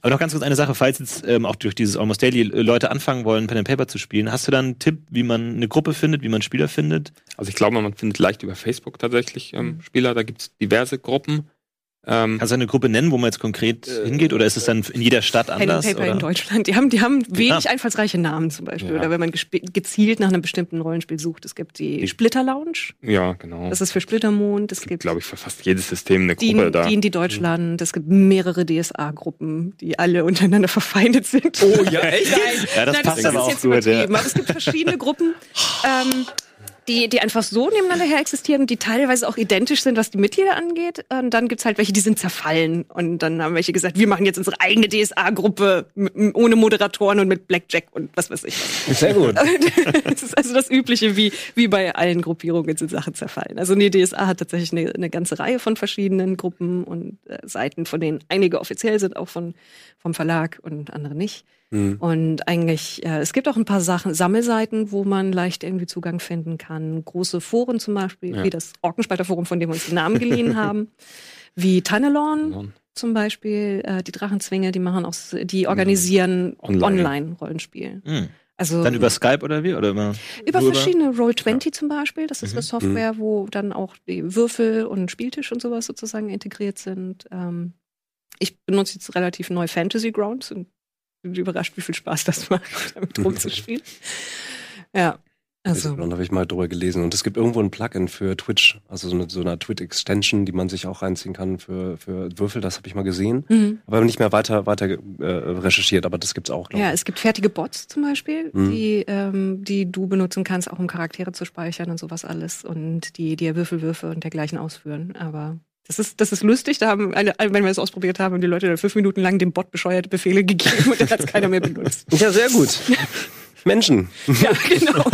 Aber noch ganz kurz eine Sache, falls jetzt ähm, auch durch dieses Almost Daily Leute anfangen wollen, Pen and Paper zu spielen, hast du dann einen Tipp, wie man eine Gruppe findet, wie man Spieler findet? Also ich glaube, man findet leicht über Facebook tatsächlich ähm, Spieler. Da gibt es diverse Gruppen. Ähm, Kannst du eine Gruppe nennen, wo man jetzt konkret hingeht? Oder ist es dann in jeder Stadt Pen anders? Paper Oder? in Deutschland. Die haben, die haben wenig Ah. einfallsreiche Namen zum Beispiel. Ja. Oder wenn man gezielt nach einem bestimmten Rollenspiel sucht. Es gibt die Die- Splitter Lounge. ja, genau. Das ist für Splittermond. Es es gibt, gibt glaube ich, für fast jedes System eine die, Gruppe da. die in die Deutschland. Es gibt mehrere DSA-Gruppen, die alle untereinander verfeindet sind. Oh ja, echt? Ja, das Nein, passt ist aber auch jetzt gut. Ja. Aber es gibt verschiedene Gruppen, ähm, die, die einfach so nebeneinander her existieren, die teilweise auch identisch sind, was die Mitglieder angeht. Und dann gibt's halt welche, die sind zerfallen. Und dann haben welche gesagt, wir machen jetzt unsere eigene DSA-Gruppe ohne Moderatoren und mit Blackjack und was weiß ich. Sehr gut. Das ist also das Übliche, wie, wie bei allen Gruppierungen sind Sachen zerfallen. Also nee, DSA hat tatsächlich eine, eine ganze Reihe von verschiedenen Gruppen und äh, Seiten, von denen einige offiziell sind, auch von, vom Verlag und andere nicht. Mhm. Und eigentlich, äh, es gibt auch ein paar Sachen, Sammelseiten, wo man leicht irgendwie Zugang finden kann. Große Foren zum Beispiel, Ja. wie das Orkenspalter-Forum, von dem wir uns den Namen geliehen haben. Wie Tunnelorn zum Beispiel, äh, die Drachenzwinge, die machen auch, die organisieren Online. Online-Rollenspiel. Hm. Also Dann über Skype oder wie? Oder immer? über verschiedene Roll20 zum Beispiel. Das ist Mhm. eine Software, wo dann auch die Würfel und Spieltisch und sowas sozusagen integriert sind. Ähm, ich benutze jetzt relativ neu Fantasy Grounds und bin überrascht, wie viel Spaß das macht, damit rumzuspielen. Ja, also Da habe ich mal drüber gelesen. Und es gibt irgendwo ein Plugin für Twitch, also so eine, so eine Twitch-Extension, die man sich auch reinziehen kann für, für Würfel. Das habe ich mal gesehen. mhm. Aber nicht mehr weiter, weiter äh, recherchiert, aber das gibt's auch, glaube ja, ich. es gibt fertige Bots zum Beispiel, Mhm. die, ähm, die du benutzen kannst, auch um Charaktere zu speichern und sowas alles und die dir Würfelwürfe und dergleichen ausführen. Aber das ist, das ist lustig. Da haben, eine, wenn wir das ausprobiert haben, haben die Leute dann fünf Minuten lang dem Bot bescheuerte Befehle gegeben und dann hat es keiner mehr benutzt. Ja, sehr gut. Menschen. Ja, genau.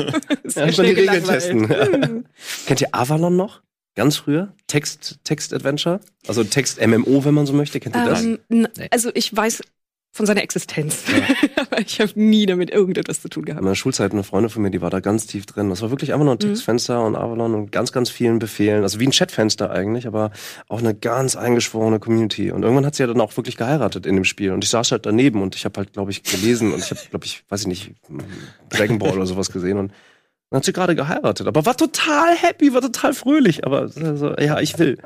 Ja, schon die Regeln testen. Kennt ihr Avalon noch? Ganz früher? Text, Text-Adventure? Also Text-MMO, wenn man so möchte. Kennt ihr das? Ähm, also ich weiß von seiner Existenz, aber ich habe nie damit irgendetwas zu tun In gehabt. meiner Schulzeit eine Freundin von mir, die war da ganz tief drin. Das war wirklich einfach nur ein Mhm. Textfenster und Avalon und ganz, ganz vielen Befehlen. Also wie ein Chatfenster eigentlich, aber auch eine ganz eingeschworene Community. Und irgendwann hat sie ja dann auch wirklich geheiratet in dem Spiel. Und ich saß halt daneben und ich habe halt, glaube ich, gelesen und ich habe, glaube ich, weiß ich nicht, Dragon Ball oder sowas gesehen und dann hat sie gerade geheiratet, aber war total happy, war total fröhlich, aber so, ja, ich will.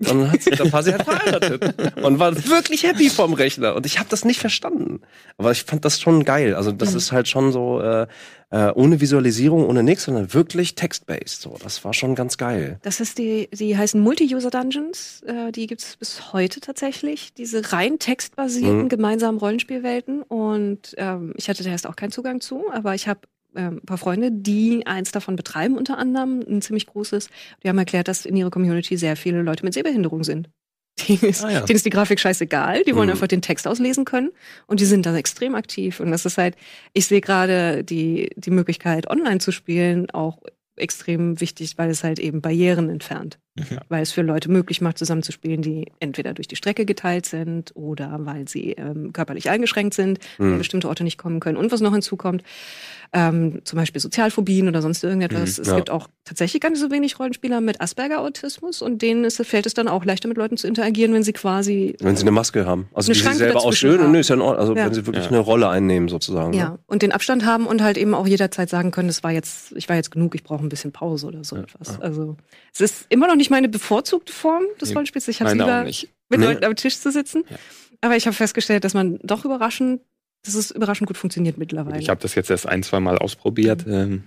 Und dann, hat sie, war sie halt verheiratet und war wirklich happy vom Rechner. Und ich habe das nicht verstanden. Aber ich fand das schon geil. Also das Mhm. ist halt schon so äh, äh, ohne Visualisierung, ohne nichts, sondern wirklich text-based. So, das war schon ganz geil. Das ist die, die heißen Multi-User-Dungeons. Äh, die gibt es bis heute tatsächlich. Diese rein textbasierten Mhm. gemeinsamen Rollenspielwelten. Und ähm, ich hatte da erst auch keinen Zugang zu, aber ich habe ein paar Freunde, die eins davon betreiben, unter anderem, ein ziemlich großes. Die haben erklärt, dass in ihrer Community sehr viele Leute mit Sehbehinderung sind. Denen ist, Ah, ja. denen ist die Grafik scheißegal, die wollen Mhm. einfach den Text auslesen können und die sind da extrem aktiv. Und das ist halt, ich sehe gerade die, die Möglichkeit, online zu spielen, auch extrem wichtig, weil es halt eben Barrieren entfernt. Mhm. Weil es für Leute möglich macht, zusammenzuspielen, die entweder durch die Strecke geteilt sind oder weil sie ähm, körperlich eingeschränkt sind, an Mhm. bestimmte Orte nicht kommen können. Und was noch hinzukommt, ähm, zum Beispiel Sozialphobien oder sonst irgendetwas. Mhm, es ja. gibt auch tatsächlich gar nicht so wenig Rollenspieler mit Asperger-Autismus und denen ist, fällt es dann auch leichter, mit Leuten zu interagieren, wenn sie quasi Wenn sie eine Maske haben. Also Eine die sie Schranke selber dazwischen ausschön. haben. Nö, ist ja in Ordnung. Also Ja. wenn sie wirklich Ja. eine Rolle einnehmen, sozusagen. Ja, Ne? und den Abstand haben und halt eben auch jederzeit sagen können, das war jetzt, ich war jetzt genug, ich brauche ein bisschen Pause oder so etwas. Also es ist immer noch nicht meine bevorzugte Form des Nee, Rollenspiels. Ich habe lieber nicht. mit Nee. Leuten am Tisch zu sitzen. Ja. Aber ich habe festgestellt, dass man doch überraschend, dass es überraschend gut funktioniert mittlerweile. Ich habe das jetzt erst ein, zwei Mal ausprobiert. Ähm,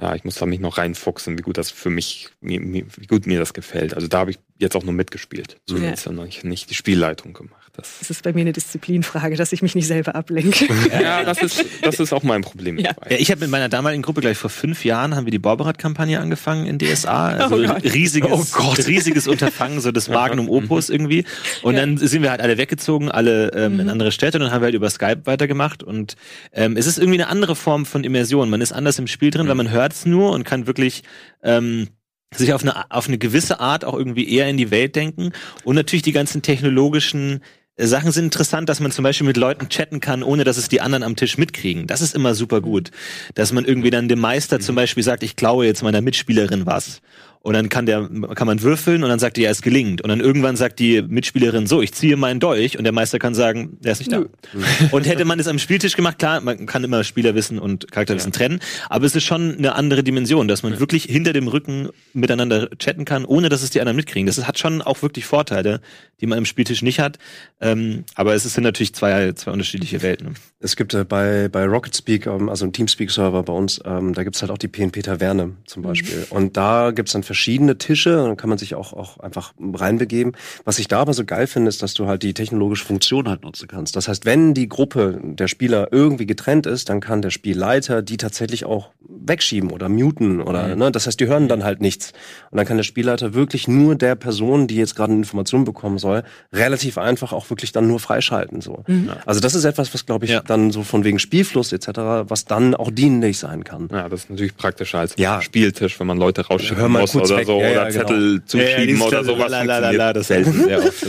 ja, ich muss da mich noch reinfuchsen, wie gut das für mich, mir, mir, wie gut mir das gefällt. Also da habe ich jetzt auch nur mitgespielt. So Ja. jetzt noch nicht, nicht die Spielleitung gemacht. Das, es ist bei mir eine Disziplinfrage, dass ich mich nicht selber ablenke. ja, das ist, das ist auch mein Problem. Ja. Ja, ich habe mit meiner damaligen Gruppe gleich vor fünf Jahren haben wir die Borberat-Kampagne angefangen in DSA. Also Oh Gott. riesiges, Oh Gott. riesiges Unterfangen, so das Magnum Opus irgendwie. Und Ja. dann sind wir halt alle weggezogen, alle ähm, in Mhm. andere Städte und dann haben wir halt über Skype weitergemacht. Und ähm, es ist irgendwie eine andere Form von Immersion. Man ist anders im Spiel drin, weil man hört es nur und kann wirklich ähm, sich auf eine, auf eine gewisse Art auch irgendwie eher in die Welt denken. Und natürlich die ganzen technologischen Sachen sind interessant, dass man zum Beispiel mit Leuten chatten kann, ohne dass es die anderen am Tisch mitkriegen. Das ist immer super gut. Dass man irgendwie dann dem Meister zum Beispiel sagt, ich klaue jetzt meiner Mitspielerin was. Und dann kann der, kann man würfeln und dann sagt die, ja, es gelingt. Und dann irgendwann sagt die Mitspielerin, so, ich ziehe meinen Dolch und der Meister kann sagen, der ist nicht da. Und hätte man es am Spieltisch gemacht, klar, man kann immer Spielerwissen und Charakterwissen trennen, aber es ist schon eine andere Dimension, dass man wirklich hinter dem Rücken miteinander chatten kann, ohne dass es die anderen mitkriegen. Das hat schon auch wirklich Vorteile, die man im Spieltisch nicht hat. Ähm, aber es sind natürlich zwei, zwei unterschiedliche Welten. Es gibt äh, bei, bei Rocket Speak, ähm, also ein Teamspeak-Server bei uns, ähm, da gibt's halt auch die PNP-Taverne zum Beispiel. Und da gibt's dann verschiedene Tische, dann kann man sich auch, auch einfach reinbegeben. Was ich da aber so geil finde, ist, dass du halt die technologische Funktion halt nutzen kannst. Das heißt, wenn die Gruppe der Spieler irgendwie getrennt ist, dann kann der Spielleiter die tatsächlich auch wegschieben oder muten oder, ne, das heißt, die hören dann halt nichts. Und dann kann der Spielleiter wirklich nur der Person, die jetzt gerade eine Information bekommen soll, relativ einfach auch wirklich dann nur freischalten, so. Also das ist etwas, was glaube ich Ja. dann so von wegen Spielfluss etc., was dann auch dienlich sein kann. Ja, das ist natürlich praktischer als Ja. Spieltisch, wenn man Leute Hör mal muss kurz oder weg. so Ja, oder genau. Zettel zuschieben oder sowas. funktioniert das selten sehr oft.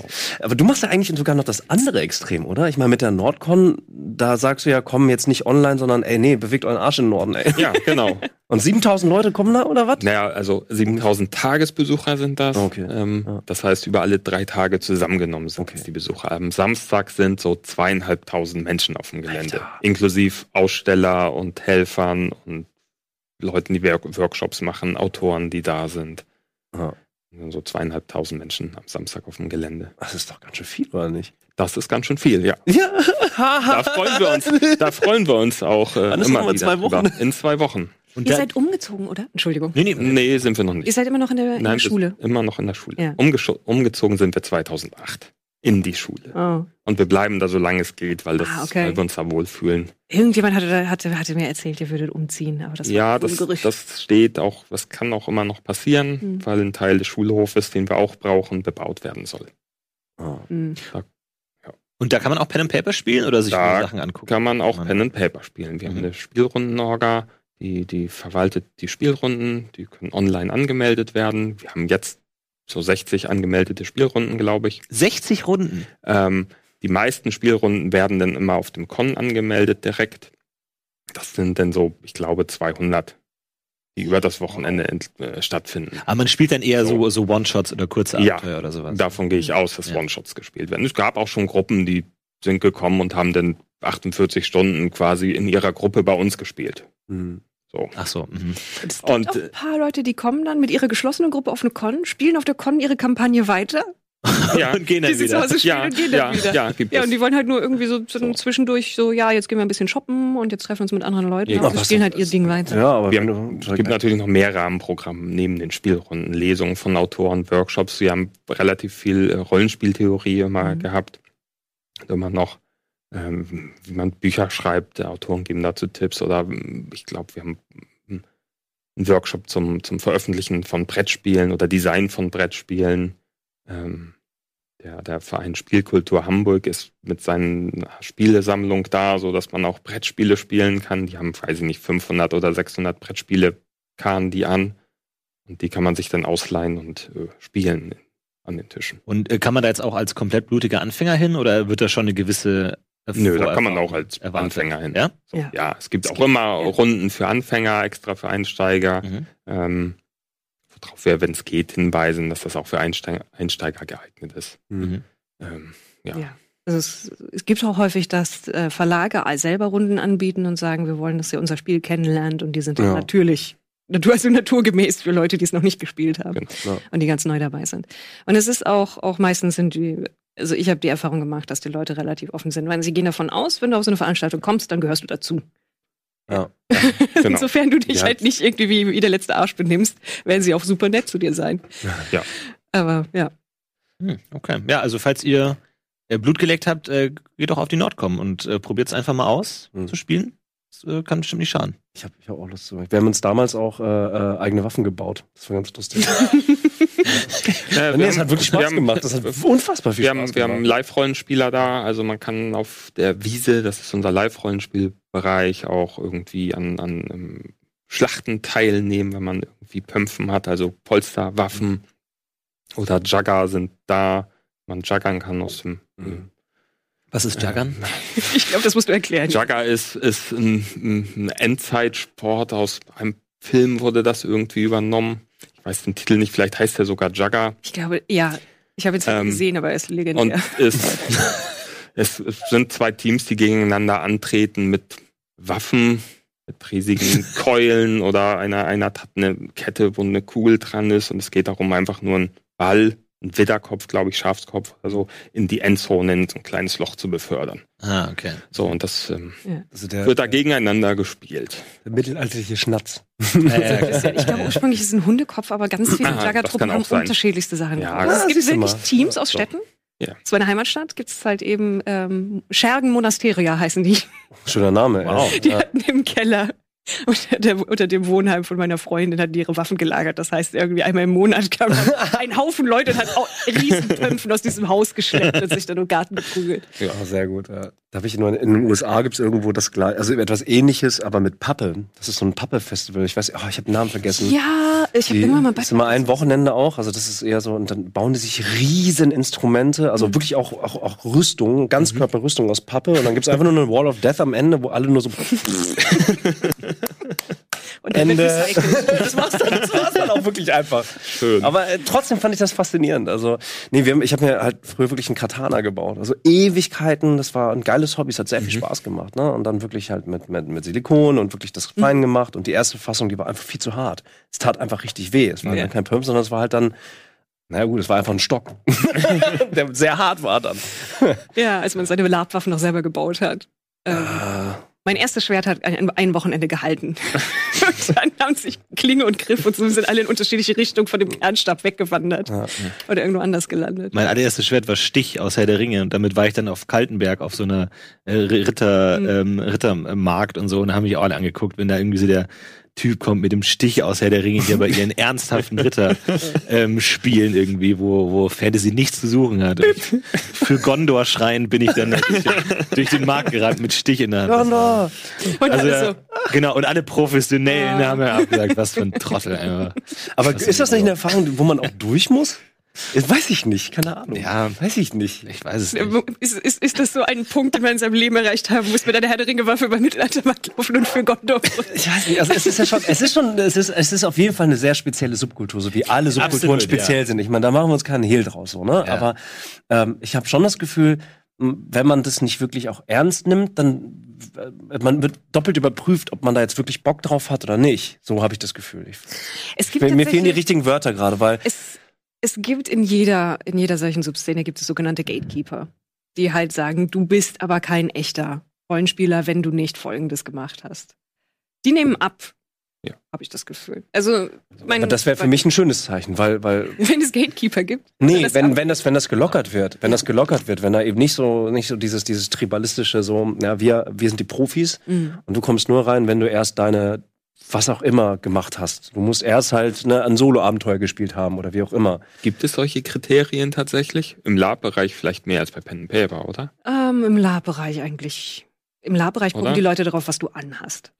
Aber du machst ja eigentlich sogar noch das andere Extrem, oder? Ich meine, mit der Nordcon, da sagst du ja, komm jetzt nicht online, sondern ey, nee, bewegt euren Arsch in den Norden, ey. Ja, genau. Und 7000 Leute kommen da oder was? Naja, also 7000 Tagesbesucher sind das. Okay. Ähm, Ja. Das heißt, über alle drei Tage zusammengenommen sind Okay. die Besucher. Am Samstag sind so zweieinhalbtausend Menschen auf dem Gelände. Alter. Inklusive Aussteller und Helfern und Leuten, die Work Workshops machen, Autoren, die da sind. Ja. So zweieinhalbtausend Menschen am Samstag auf dem Gelände. Das ist doch ganz schön viel, oder nicht? Das ist ganz schön viel, ja. Ja. Da freuen wir uns, da freuen wir uns auch äh, ist immer wieder zwei Wochen? drüber. In zwei Wochen. Und Ihr seid umgezogen, oder? Entschuldigung. nee, nee, Nee, sind wir noch Ihr nicht. seid immer noch in der, in der wir Schule. immer noch in der Schule. Ja. Umgezogen sind wir 2008 in die Schule. Oh. Und wir bleiben da, solange es geht, weil, das, Ah, okay. weil wir uns da wohlfühlen. Irgendjemand hatte, hatte, hatte mir erzählt, ihr würdet umziehen, aber das ja, war das, ein Gerücht. das steht auch, das kann auch immer noch passieren, Hm. weil ein Teil des Schulhofes, den wir auch brauchen, bebaut werden soll. Oh. Hm. Und da kann man auch Pen and Paper spielen oder sich Da Sachen angucken? Kann man auch Pen and Paper spielen. Wir Mhm. haben eine Spielrundenorga, die, die verwaltet die Spielrunden, die können online angemeldet werden. Wir haben jetzt so 60 angemeldete Spielrunden, glaube ich. 60 Runden. Ähm, die meisten Spielrunden werden dann immer auf dem Con angemeldet direkt. Das sind dann so, ich glaube, 200, die über das Wochenende äh, stattfinden. Aber man spielt dann eher so, So. so One-Shots oder kurze Ja. Abenteuer oder sowas. Davon gehe ich aus, dass Ja. One-Shots gespielt werden. Es gab auch schon Gruppen, die sind gekommen und haben dann 48 Stunden quasi in ihrer Gruppe bei uns gespielt. Hm. So. Ach so. Mhm. Es gibt Und, auch äh, ein paar Leute, die kommen dann mit ihrer geschlossenen Gruppe auf eine Con, spielen auf der Con ihre Kampagne weiter. Ja, Und gehen dann Die zu wieder. Hause spielen ja, und gehen ja, dann wieder. ja, gibt Ja, und die wollen halt nur irgendwie so, zwischendurch so, ja, jetzt gehen wir ein bisschen shoppen und jetzt treffen wir uns mit anderen Leuten. Ja, was- spielen halt ihr Ding weiter. Ja, aber Wir haben, es gibt natürlich noch mehr Rahmenprogramme neben den Spielrunden, Lesungen von Autoren, Workshops. Wir haben relativ viel äh, Rollenspieltheorie immer Mhm. gehabt. Immer noch, ähm, wie man Bücher schreibt. Autoren geben dazu Tipps. Oder ähm, ich glaube, wir haben ähm, einen Workshop zum, zum Veröffentlichen von Brettspielen oder Design von Brettspielen. Ähm, der, der Verein Spielkultur Hamburg ist mit seinen Spielesammlung da, so dass man auch Brettspiele spielen kann. Die haben, weiß ich nicht, 500 oder 600 Brettspiele, karren die an. Und die kann man sich dann ausleihen und äh, spielen an den Tischen. Und äh, kann man da jetzt auch als komplett blutiger Anfänger hin oder wird da schon eine gewisse Nö, da kann man auch als erwartet? Anfänger hin. Ja? Ja. Ja, es gibt Es auch gibt- immer ja. Runden für Anfänger, extra für Einsteiger. Mhm. Ähm, worauf wir, wenn es geht, hinweisen, dass das auch für Einsteiger, Einsteiger geeignet ist. Mhm. Ähm, ja. Ja. Also es, es gibt auch häufig, dass äh, Verlage selber Runden anbieten und sagen, wir wollen, dass ihr unser Spiel kennenlernt und die sind dann Ja. natürlich Natur, also naturgemäß für Leute, die es noch nicht gespielt haben Genau. Und die ganz neu dabei sind. Und es ist auch, auch meistens sind die, also ich habe die Erfahrung gemacht, dass die Leute relativ offen sind, weil sie gehen davon aus, wenn du auf so eine Veranstaltung kommst, dann gehörst du dazu. Ja. Genau. Insofern du dich Ja. halt nicht irgendwie wie, wie der letzte Arsch benimmst, werden sie auch super nett zu dir sein. Ja. Aber ja. Hm, okay. Ja, also falls ihr äh, Blut geleckt habt, äh, geht doch auf die Nordcom und äh, probiert es einfach mal aus Mhm. zu spielen. Das äh, kann bestimmt nicht schaden. Ich habe ich hab auch Lust zu. Wir haben uns damals auch äh, äh, eigene Waffen gebaut. Das war ganz lustig. Äh, nee, es hat wirklich wir Spaß haben- gemacht. Das hat unfassbar viel Wir Spaß haben, wir haben gemacht. Live-Rollenspieler da, also man kann auf der Wiese, das ist unser Live-Rollenspielbereich, auch irgendwie an, an ähm, Schlachten teilnehmen, wenn man irgendwie Pömpfen hat, also Polsterwaffen oder Jugger sind da, man juggern kann aus dem Mhm. Was ist Juggern? Ich glaube, das musst du erklären. Jugger ist, ist ein, ein Endzeitsport, aus einem Film wurde das irgendwie übernommen. Ich weiß den Titel nicht, vielleicht heißt er sogar Jugger. Ich glaube, ja. Ich habe jetzt nicht Ähm, gesehen, aber er ist Und legendär. es, es, es sind zwei Teams, die gegeneinander antreten mit Waffen, mit riesigen Keulen oder einer, einer hat eine Kette, wo eine Kugel dran ist und es geht darum, einfach nur einen Ball, einen Widderkopf, glaube ich, Schafskopf oder so, in die Endzone in so ein kleines Loch zu befördern. Ah, okay. So, und das ähm, Also der, wird da gegeneinander gespielt. der mittelalterliche Schnatz. Äh, Ich glaube, ursprünglich ist es ein Hundekopf, aber ganz viele Ah, auch haben sein. unterschiedlichste Sachen. Ja, Also es gibt wirklich. Teams aus So. Städten. Ja. Zu meiner Heimatstadt gibt es halt eben ähm, Schergen Monasteria heißen die. Schöner Name. Wow. Die Ja. hatten im Keller unter, der, unter dem Wohnheim von meiner Freundin hatten die ihre Waffen gelagert. Das heißt, irgendwie einmal im Monat kam ein Haufen Leute und hat Riesenpömpfen aus diesem Haus geschleppt und sich dann im Garten geprügelt. Ja, sehr gut. Ja. Da habe ich nur in den USA gibt es irgendwo das gleiche, also etwas ähnliches, aber mit Pappe. Das ist so ein Pappe-Festival. Ich weiß, oh, ich habe den Namen vergessen. Ja, ich habe immer mal bei ist immer ein Wochenende auch, also das ist eher so, und dann bauen die sich riesen Instrumente, also wirklich auch, auch, auch Rüstung, Ganzkörperrüstung aus Pappe und dann gibt's einfach nur eine Wall of Death am Ende, wo alle nur so Und dann Ende. Das war's dann, das war's dann auch wirklich einfach. Schön. Aber äh, trotzdem fand ich das faszinierend. Also, nee, wir haben, ich habe mir halt früher wirklich einen Katana gebaut. Also Ewigkeiten, das war ein geiles Hobby, es hat sehr viel Spaß gemacht, ne? Und dann wirklich halt mit, mit, mit Silikon und wirklich das fein gemacht. Und die erste Fassung, die war einfach viel zu hart. Es tat einfach richtig weh. Es war Ja. dann kein Pump, sondern es war halt dann, naja gut, es war einfach ein Stock. Der sehr hart war dann. Ja, als man seine Labwaffen noch selber gebaut hat. Ähm, Ah, Mein erstes Schwert hat ein, ein Wochenende gehalten. und dann haben sich Klinge und Griff und so sind alle in unterschiedliche Richtungen von dem Kernstab weggewandert. Ja. Oder irgendwo anders gelandet. Mein allererstes Schwert war Stich aus Herr der Ringe und damit war ich dann auf Kaltenberg auf so einer äh, Ritter, Mhm. ähm, Rittermarkt und so und da haben mich auch alle angeguckt, wenn da irgendwie so der Typ kommt mit dem Stich aus Herr der Ringe, die aber ihren ernsthaften Ritter ähm, spielen irgendwie, wo, wo Fantasy nichts zu suchen hat. Und Für Gondor schreien bin ich dann durch, den- durch den Markt gerannt mit Stich in der Hand. Gondor. Und Also, ja, genau, und alle Professionellen Ja. haben ja auch gesagt, was für ein Trottel einfach. Aber ist das nicht so. eine Erfahrung, wo man auch durch muss? Weiß ich nicht, keine Ahnung. Ja. weiß ich nicht. Ich weiß es nicht. ist, ist, ist das so ein Punkt, den man in seinem Leben erreicht haben muss, mit einer Herr der Ringe Waffe über Mittelaltermarkt laufen und für Gondor? Ich weiß nicht, also es ist ja schon, es ist schon, es ist, es ist auf jeden Fall eine sehr spezielle Subkultur, so wie alle Subkulturen Absolut, speziell ja. sind. Ich meine, da machen wir uns keinen Hehl draus, so, ne? Ja. Aber ähm, ich habe schon das Gefühl, wenn man das nicht wirklich auch ernst nimmt, dann äh, man wird doppelt überprüft, ob man da jetzt wirklich Bock drauf hat oder nicht. So habe ich das Gefühl. Ich, Es gibt mir, mir fehlen die richtigen Wörter gerade, weil es, es gibt in jeder, in jeder solchen Subszene gibt es sogenannte Gatekeeper, die halt sagen, du bist aber kein echter Rollenspieler, wenn du nicht Folgendes gemacht hast. Die nehmen ab, Ja. habe ich das Gefühl. Also, mein, aber das wäre für mich ein schönes Zeichen, weil, weil wenn es Gatekeeper gibt. Nee, das wenn, ab- wenn das, wenn das gelockert wird, wenn das gelockert wird, wenn da eben nicht so, nicht so dieses, dieses tribalistische, so, ja, wir, wir sind die Profis Mhm. und du kommst nur rein, wenn du erst deine, was auch immer gemacht hast. Du musst erst halt ne, ein Solo-Abenteuer gespielt haben oder wie auch immer. Gibt es solche Kriterien tatsächlich? Im Lab-Bereich vielleicht mehr als bei Pen and Paper, oder? Ähm, Im Lab-Bereich eigentlich. Im Lab-Bereich gucken die Leute darauf, was du anhast.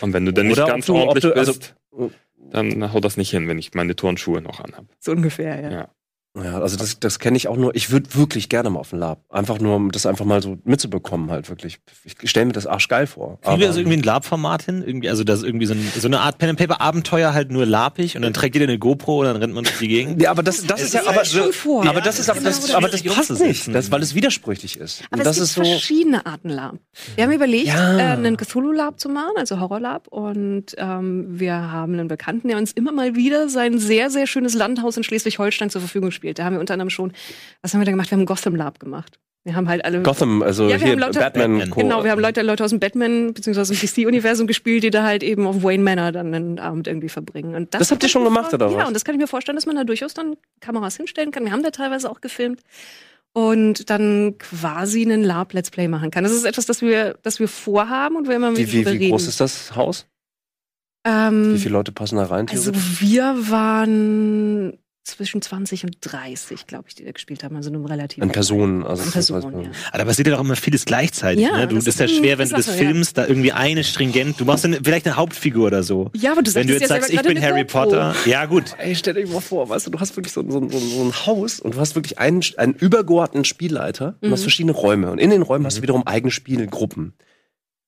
Und wenn du dann nicht Oder ganz du- ordentlich du- also- bist, dann haut das nicht hin, wenn ich meine Turnschuhe noch anhab. So ungefähr, ja. Ja. Ja, also das, das kenne ich auch nur. Ich würde wirklich gerne mal auf den Lab. Einfach nur, um das einfach mal so mitzubekommen, halt wirklich. Ich stelle mir das arschgeil vor. Kriegen wir Aber- so irgendwie ein Lab-Format hin? Irgendwie, also das ist irgendwie so, ein, so eine Art Pen-and-Paper-Abenteuer, halt nur labig und dann trägt jeder eine GoPro und dann rennt man durch die Gegend. Ja, aber das, das ist ja, Das aber, ist schon vor. aber das ist, aber Genau, das, aber das passt nicht, das, weil es widersprüchlich ist. Aber Und das es ist gibt so. verschiedene Arten Lab. Wir haben überlegt, Ja. äh, einen Cthulhu-Lab zu machen, also Horror-Lab. Und ähm, wir haben einen Bekannten, der uns immer mal wieder sein sehr, sehr schönes Landhaus in Schleswig-Holstein zur Verfügung spielt. Da haben wir unter anderem schon, was haben wir da gemacht? Wir haben ein Gotham-Lab gemacht. Wir haben halt alle. Gotham, also Ja, hier lauter- Batman. Batman. Genau, wir haben Leute, Leute aus dem Batman bzw. DC-Universum gespielt, die da halt eben auf Wayne Manor dann einen Abend irgendwie verbringen. Und Das habt ihr schon gemacht, oder Ja, was? und das kann ich mir vorstellen, dass man da durchaus dann Kameras hinstellen kann. Wir haben da teilweise auch gefilmt und dann quasi einen Lab-Let's Play machen kann. Das ist etwas, das wir, das wir vorhaben und wir immer Wie, mit wie, wie groß ist das Haus? Ähm, Wie viele Leute passen da rein? also wir waren zwischen 20 und 30, glaube ich, die da gespielt haben. Also nur relativ. An Personen. Also An Personen, ja. Aber da passiert ja doch immer vieles gleichzeitig. Ja, ne? du, das das ist ja schwer, wenn du das ja. filmst, da irgendwie eine stringent. Du machst dann vielleicht eine Hauptfigur oder so. Ja, aber du sagst Wenn du jetzt ja sagst, ich bin Harry GoPro. Potter. Ja, gut. Ey, stell dir mal vor, weißt du, du hast wirklich so, so, so, so ein Haus und du hast wirklich einen, einen übergeordneten Spielleiter und Mhm. hast verschiedene Räume. Und in den Räumen hast du wiederum eigene Spielgruppen.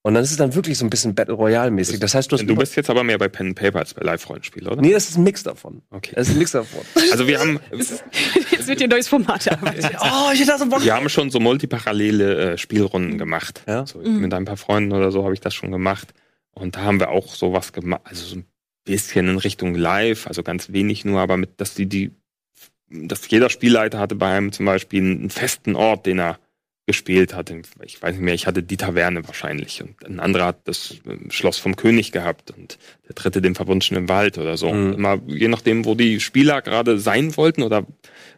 Und dann ist es dann wirklich so ein bisschen Battle Royale-mäßig. Das heißt, du hast. Du bist jetzt aber mehr bei Pen and Paper als bei Live-Rollenspiel, oder? Nee, das ist ein Mix davon. Okay. Das ist ein Mix davon. Also wir haben, Jetzt wird hier ein neues Format erarbeitet. oh, ich hätte so Bock. wir haben schon so multiparallele äh, Spielrunden gemacht. Ja. So, Mhm. Mit ein paar Freunden oder so habe ich das schon gemacht. Und da haben wir auch sowas gemacht, also so ein bisschen in Richtung Live, also ganz wenig nur, aber mit, dass die, die, dass jeder Spielleiter hatte bei einem zum Beispiel einen festen Ort, den er gespielt hat. Ich weiß nicht mehr, ich hatte die Taverne wahrscheinlich und ein anderer hat das äh, Schloss vom König gehabt und der dritte den verwunschenen Wald oder so. Mhm. Immer je nachdem, wo die Spieler gerade sein wollten oder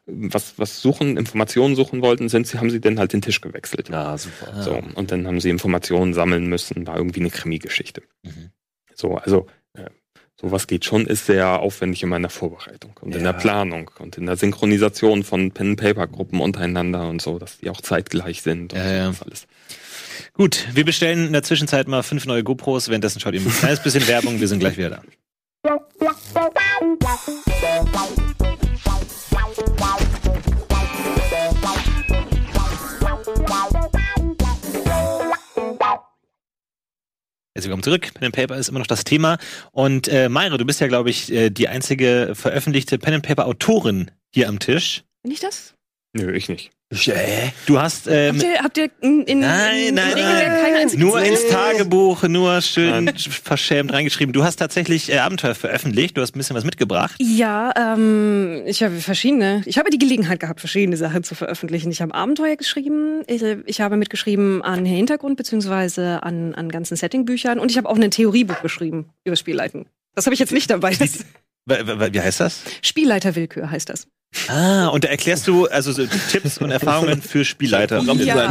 was, was suchen, Informationen suchen wollten, sind sie, haben sie dann halt den Tisch gewechselt. Ja, super. So, und dann haben sie Informationen sammeln müssen, war irgendwie eine Krimi-Geschichte. Mhm. So, also äh, sowas geht schon, ist sehr aufwendig in meiner Vorbereitung und in Ja. der Planung und in der Synchronisation von Pen-Paper-Gruppen untereinander und so, dass die auch zeitgleich sind und Ja, ja. sowas alles. Gut, wir bestellen in der Zwischenzeit mal fünf neue GoPros. Währenddessen schaut ihr ein kleines bisschen Werbung. Wir sind gleich wieder da. Herzlich willkommen zurück. Pen and Paper ist immer noch das Thema. Und äh, Mayra, du bist ja, glaube ich, äh, die einzige veröffentlichte Pen and Paper Autorin hier am Tisch. Bin ich das? Nö, ich nicht. Du hast ähm, Habt ihr, habt ihr in, in, Nein, in nein, Regelwerk nein. nur ins Tagebuch, nur schön verschämt reingeschrieben. Du hast tatsächlich äh, Abenteuer veröffentlicht. Du hast ein bisschen was mitgebracht. Ja, ähm, ich habe verschiedene. Ich habe die Gelegenheit gehabt, verschiedene Sachen zu veröffentlichen. Ich habe Abenteuer geschrieben, ich, ich habe mitgeschrieben an Hintergrund beziehungsweise an, an ganzen Settingbüchern und ich habe auch ein Theoriebuch geschrieben über Spielleiten. Das habe ich jetzt nicht dabei. Das W- w- Wie heißt das? Spielleiterwillkür heißt das. Ah, und da erklärst du also so Tipps und Erfahrungen für Spielleiter. Ja,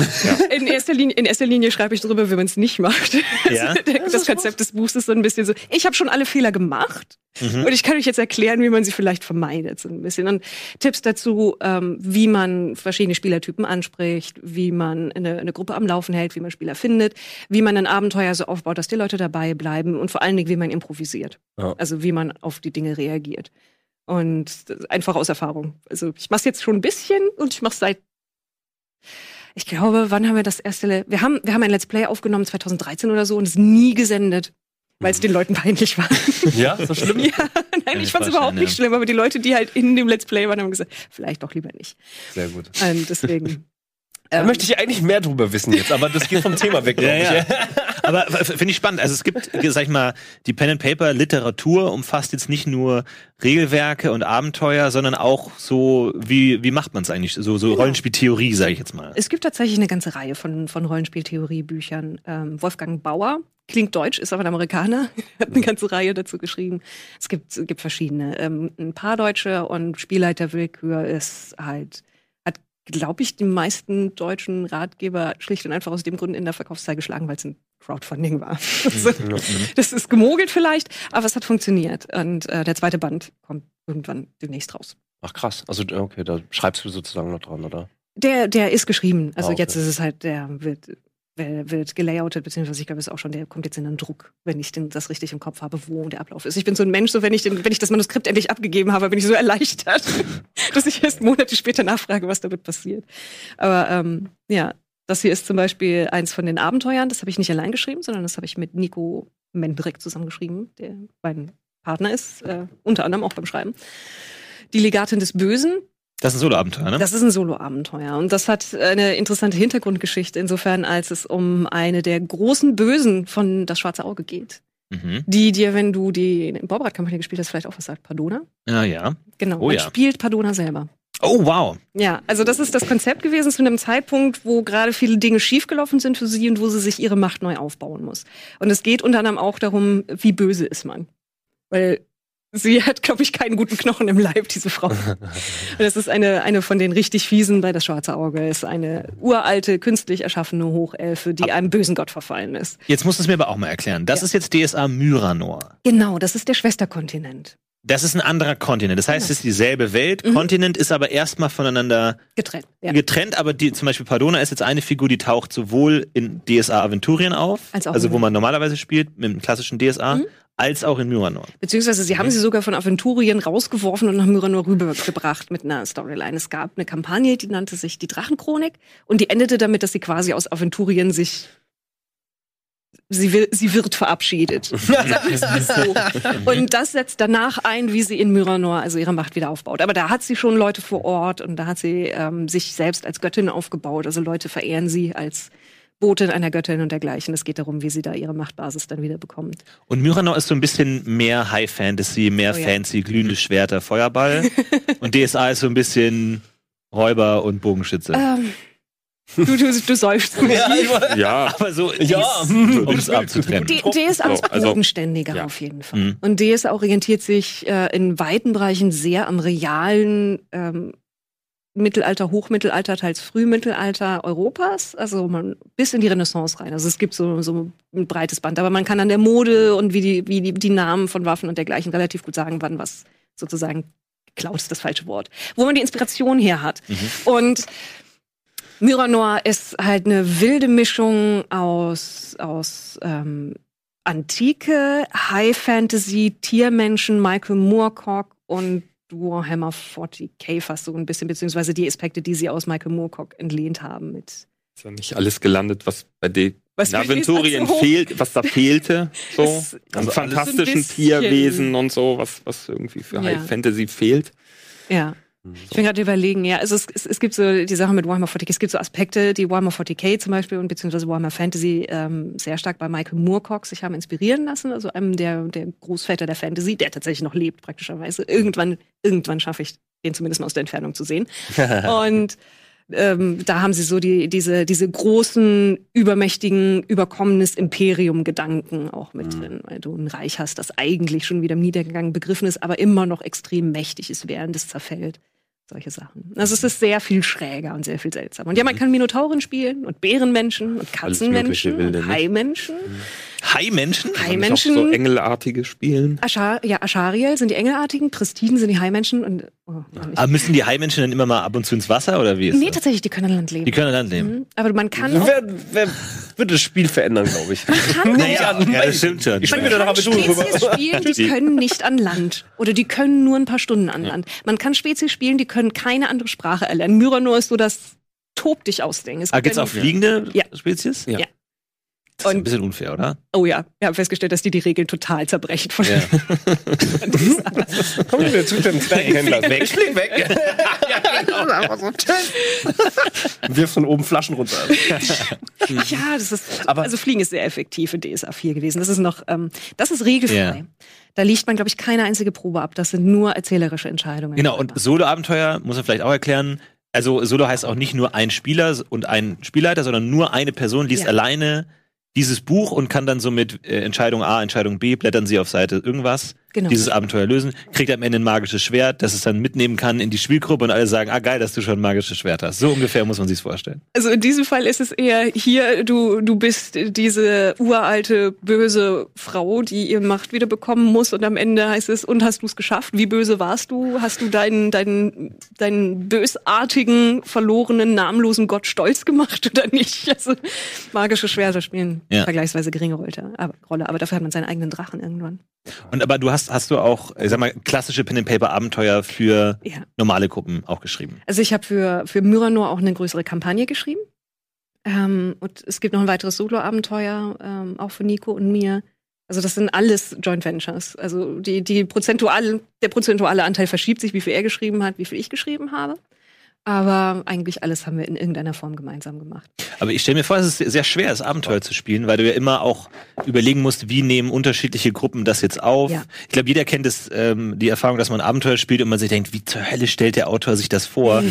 in erster Linie, in erster Linie schreibe ich darüber, wie man es nicht macht. Ja. Das, das Konzept des Buchs ist so ein bisschen so, ich habe schon alle Fehler gemacht Mhm. und ich kann euch jetzt erklären, wie man sie vielleicht vermeidet, so ein bisschen. Und Tipps dazu, ähm, wie man verschiedene Spielertypen anspricht, wie man eine, eine Gruppe am Laufen hält, wie man Spieler findet, wie man ein Abenteuer so aufbaut, dass die Leute dabei bleiben und vor allen Dingen, wie man improvisiert. Ja. Also wie man auf die Dinge reagiert. Und einfach aus Erfahrung. Also ich mache es jetzt schon ein bisschen und ich mache seit ich glaube, wann haben wir das erste? Le wir haben wir haben ein Let's Play aufgenommen 2013 oder so und es nie gesendet, weil es den Leuten peinlich war. Ja, so schlimm? ja, nein, ich ich fand es überhaupt nicht ja. schlimm, aber die Leute, die halt in dem Let's Play waren, haben gesagt, vielleicht doch lieber nicht. Sehr gut. Und deswegen. Da ähm, möchte ich eigentlich mehr drüber wissen jetzt, aber das geht vom Thema weg, glaube Ja, ich. ja. Aber finde ich spannend. Also es gibt, sag ich mal, die Pen and Paper Literatur umfasst jetzt nicht nur Regelwerke und Abenteuer, sondern auch so wie wie macht man es eigentlich? So so Rollenspieltheorie, sage ich jetzt mal. Es gibt tatsächlich eine ganze Reihe von, von Rollenspieltheoriebüchern. Ähm, Wolfgang Bauer, klingt deutsch, ist aber ein Amerikaner, hat eine ganze Reihe dazu geschrieben. Es gibt, gibt verschiedene. Ähm, ein paar Deutsche und Spielleiter Willkür ist halt, hat, glaube ich, die meisten deutschen Ratgeber schlicht und einfach aus dem Grund in der Verkaufszahl geschlagen, weil es ein Crowdfunding war. Also, das ist gemogelt vielleicht, aber es hat funktioniert. Und äh, der zweite Band kommt irgendwann demnächst raus. Ach krass. Also okay, da schreibst du sozusagen noch dran, oder? Der, der ist geschrieben. Also Ah, okay. jetzt ist es halt, der wird, wird, gelayoutet, beziehungsweise ich glaube, es ist auch schon, der kommt jetzt in den Druck, wenn ich den, das richtig im Kopf habe, wo der Ablauf ist. Ich bin so ein Mensch, so wenn ich, den, wenn ich das Manuskript endlich abgegeben habe, bin ich so erleichtert, dass ich erst Monate später nachfrage, was damit passiert. Aber ähm, ja, das hier ist zum Beispiel eins von den Abenteuern. Das habe ich nicht allein geschrieben, sondern das habe ich mit Nico Mendrek zusammengeschrieben, der mein Partner ist, äh, unter anderem auch beim Schreiben. Die Legatin des Bösen, Das ist ein Solo-Abenteuer, ne? das ist ein Solo-Abenteuer und das hat eine interessante Hintergrundgeschichte insofern, als es um eine der großen Bösen von Das Schwarze Auge geht. Mhm. Die dir, wenn du die Baubrad-Kampagne gespielt hast, vielleicht auch was sagt. Padona? Ja, ja. Genau, Oh man ja. spielt Padona selber. Oh, wow. Ja, also das ist das Konzept gewesen zu einem Zeitpunkt, wo gerade viele Dinge schiefgelaufen sind für sie und wo sie sich ihre Macht neu aufbauen muss. Und es geht unter anderem auch darum, wie böse ist man. Weil sie hat, glaube ich, keinen guten Knochen im Leib, diese Frau. Und das ist eine, eine von den richtig fiesen bei das schwarze Auge. Ist eine uralte, künstlich erschaffene Hochelfe, die einem bösen Gott verfallen ist. Jetzt musst du es mir aber auch mal erklären. Das Ja. ist jetzt DSA Myranor. Genau, das ist der Schwesterkontinent. Das ist ein anderer Kontinent. Das heißt, es ist dieselbe Welt. Mhm. Kontinent ist aber erstmal voneinander Getrennt. Ja. getrennt, aber die, zum Beispiel Pardona ist jetzt eine Figur, die taucht sowohl in DSA Aventurien auf, Als also wo man normalerweise spielt, mit dem klassischen DSA, Mhm. als auch in Myranor. Beziehungsweise sie haben sie sogar von Aventurien rausgeworfen und nach Myranor rübergebracht mit einer Storyline. Es gab eine Kampagne, die nannte sich die Drachenchronik und die endete damit, dass sie quasi aus Aventurien sich Sie, will, sie wird verabschiedet. so. Und das setzt danach ein, wie sie in Myranor also ihre Macht wieder aufbaut. Aber da hat sie schon Leute vor Ort und da hat sie ähm, sich selbst als Göttin aufgebaut. Also Leute verehren sie als Botin einer Göttin und dergleichen. Es geht darum, wie sie da ihre Machtbasis dann wieder bekommt. Und Myranor ist so ein bisschen mehr High Fantasy, mehr Oh ja. fancy, glühende Schwerter, Feuerball. und DSA ist so ein bisschen Räuber und Bogenschütze. Ähm, du, du, du säufst. Ja, aber so, Ja. um es abzutrennen. D DSA ist So, also- bodenständiger ja. auf jeden Fall. Mhm. Und DSA orientiert sich äh, in weiten Bereichen sehr am realen ähm, Mittelalter, Hochmittelalter, teils Frühmittelalter Europas, also man bis in die Renaissance rein. Also es gibt so, so ein breites Band, aber man kann an der Mode und wie die, wie die, die Namen von Waffen und dergleichen relativ gut sagen, wann was sozusagen geklaut ist das falsche Wort, wo man die Inspiration her hat. Und Myranor ist halt eine wilde Mischung aus, aus ähm, Antike, High Fantasy, Tiermenschen, Michael Moorcock und Warhammer 40k fast so ein bisschen, beziehungsweise die Aspekte, die sie aus Michael Moorcock entlehnt haben mit. ist ja nicht alles gelandet, was bei D Was Aventurien so fehlt, was da fehlte, so an also fantastischen so Tierwesen und so, was, was irgendwie für Ja. High Fantasy fehlt. Ja. Ich bin gerade überlegen, ja, also es, es, es gibt so die Sache mit Warhammer 40k, es gibt so Aspekte, die Warhammer 40k zum Beispiel und beziehungsweise Warhammer Fantasy ähm, sehr stark bei Michael Moorcock sich haben inspirieren lassen, also einem der, der Großväter der Fantasy, der tatsächlich noch lebt praktischerweise. Irgendwann, irgendwann schaffe ich den zumindest mal aus der Entfernung zu sehen. Und ähm, da haben sie so die, diese, diese großen, übermächtigen, überkommenes Imperium-Gedanken auch mit drin, weil du ein Reich hast, das eigentlich schon wieder im Niedergang begriffen ist, aber immer noch extrem mächtig ist, während es zerfällt. Solche Sachen. Also es ist sehr viel schräger und sehr viel seltsamer. Und ja, man kann Minotauren spielen und Bärenmenschen und mögliche Katzenmenschen und? Haimenschen. Hai-Menschen? Kann Haimenschen. so engelartige spielen. Ashar ja, Ashariel sind die Engelartigen, Pristiden sind die Haimenschen und oh, Aber müssen die Hai-Menschen dann immer mal ab und zu ins Wasser oder wie ist Nee, das? tatsächlich, die können an Land leben. Die können an Land leben. Mhm. Aber man kann Wer, wer wird das Spiel verändern, glaube ich. Naja, ja, das stimmt schon. Ich Man spiel wieder kann nach. Spezies spielen, die können nicht an Land. Oder die können nur ein paar Stunden an Land. Man kann Spezies spielen, die können keine andere Sprache erlernen. Myranor ist so das Tob dich ausdenken. Es Ah, gibt's können- auch fliegende Ja. Spezies? Ja. Ja. Das ist ein Und- bisschen unfair, oder? Oh ja, wir haben festgestellt, dass die die Regeln total zerbrechen. Von Ja. Komm wieder zu dem Zwergenhändler. Weg, flieg weg. Wirf von oben Flaschen runter. ja, das ist, Aber- also Fliegen ist sehr effektiv in DSA 4 gewesen. Das ist noch, ähm, das ist regelfrei. Ja. Da liegt man, glaube ich, keine einzige Probe ab. Das sind nur erzählerische Entscheidungen. Genau, und Solo-Abenteuer muss man vielleicht auch erklären. Also Solo heißt auch nicht nur ein Spieler und ein Spielleiter, sondern nur eine Person liest Ja. alleine dieses Buch und kann dann so mit äh, Entscheidung A, Entscheidung B, blättern sie auf Seite irgendwas, Genau. dieses Abenteuer lösen, kriegt am Ende ein magisches Schwert, das es dann mitnehmen kann in die Spielgruppe und alle sagen, ah geil, dass du schon ein magisches Schwert hast. So ungefähr muss man sich's vorstellen. Also in diesem Fall ist es eher hier, du, du bist diese uralte, böse Frau, die ihre Macht wieder bekommen muss und am Ende heißt es, und hast du es geschafft? Wie böse warst du? Hast du deinen, deinen, deinen bösartigen, verlorenen, namenlosen Gott stolz gemacht oder nicht? Also magische Schwerter spielen Ja. vergleichsweise geringe Rolle, aber, Rolle, aber dafür hat man seinen eigenen Drachen irgendwann. Und aber du hast, hast du auch, ich sag mal, klassische Pen-and-Paper-Abenteuer für Ja. normale Gruppen auch geschrieben. Also ich habe für, für Myranor auch eine größere Kampagne geschrieben. Ähm, und es gibt noch ein weiteres Solo-Abenteuer, ähm, auch für Nico und mir. Also das sind alles Joint Ventures. Also die, die prozentuale, der prozentuale Anteil verschiebt sich, wie viel er geschrieben hat, wie viel ich geschrieben habe. Aber eigentlich alles haben wir in irgendeiner Form gemeinsam gemacht. Aber ich stelle mir vor, es ist sehr schwer, das Abenteuer zu spielen, weil du ja immer auch überlegen musst, wie nehmen unterschiedliche Gruppen das jetzt auf. Ja. Ich glaube, jeder kennt es, ähm, die Erfahrung, dass man Abenteuer spielt und man sich denkt, wie zur Hölle stellt der Autor sich das vor?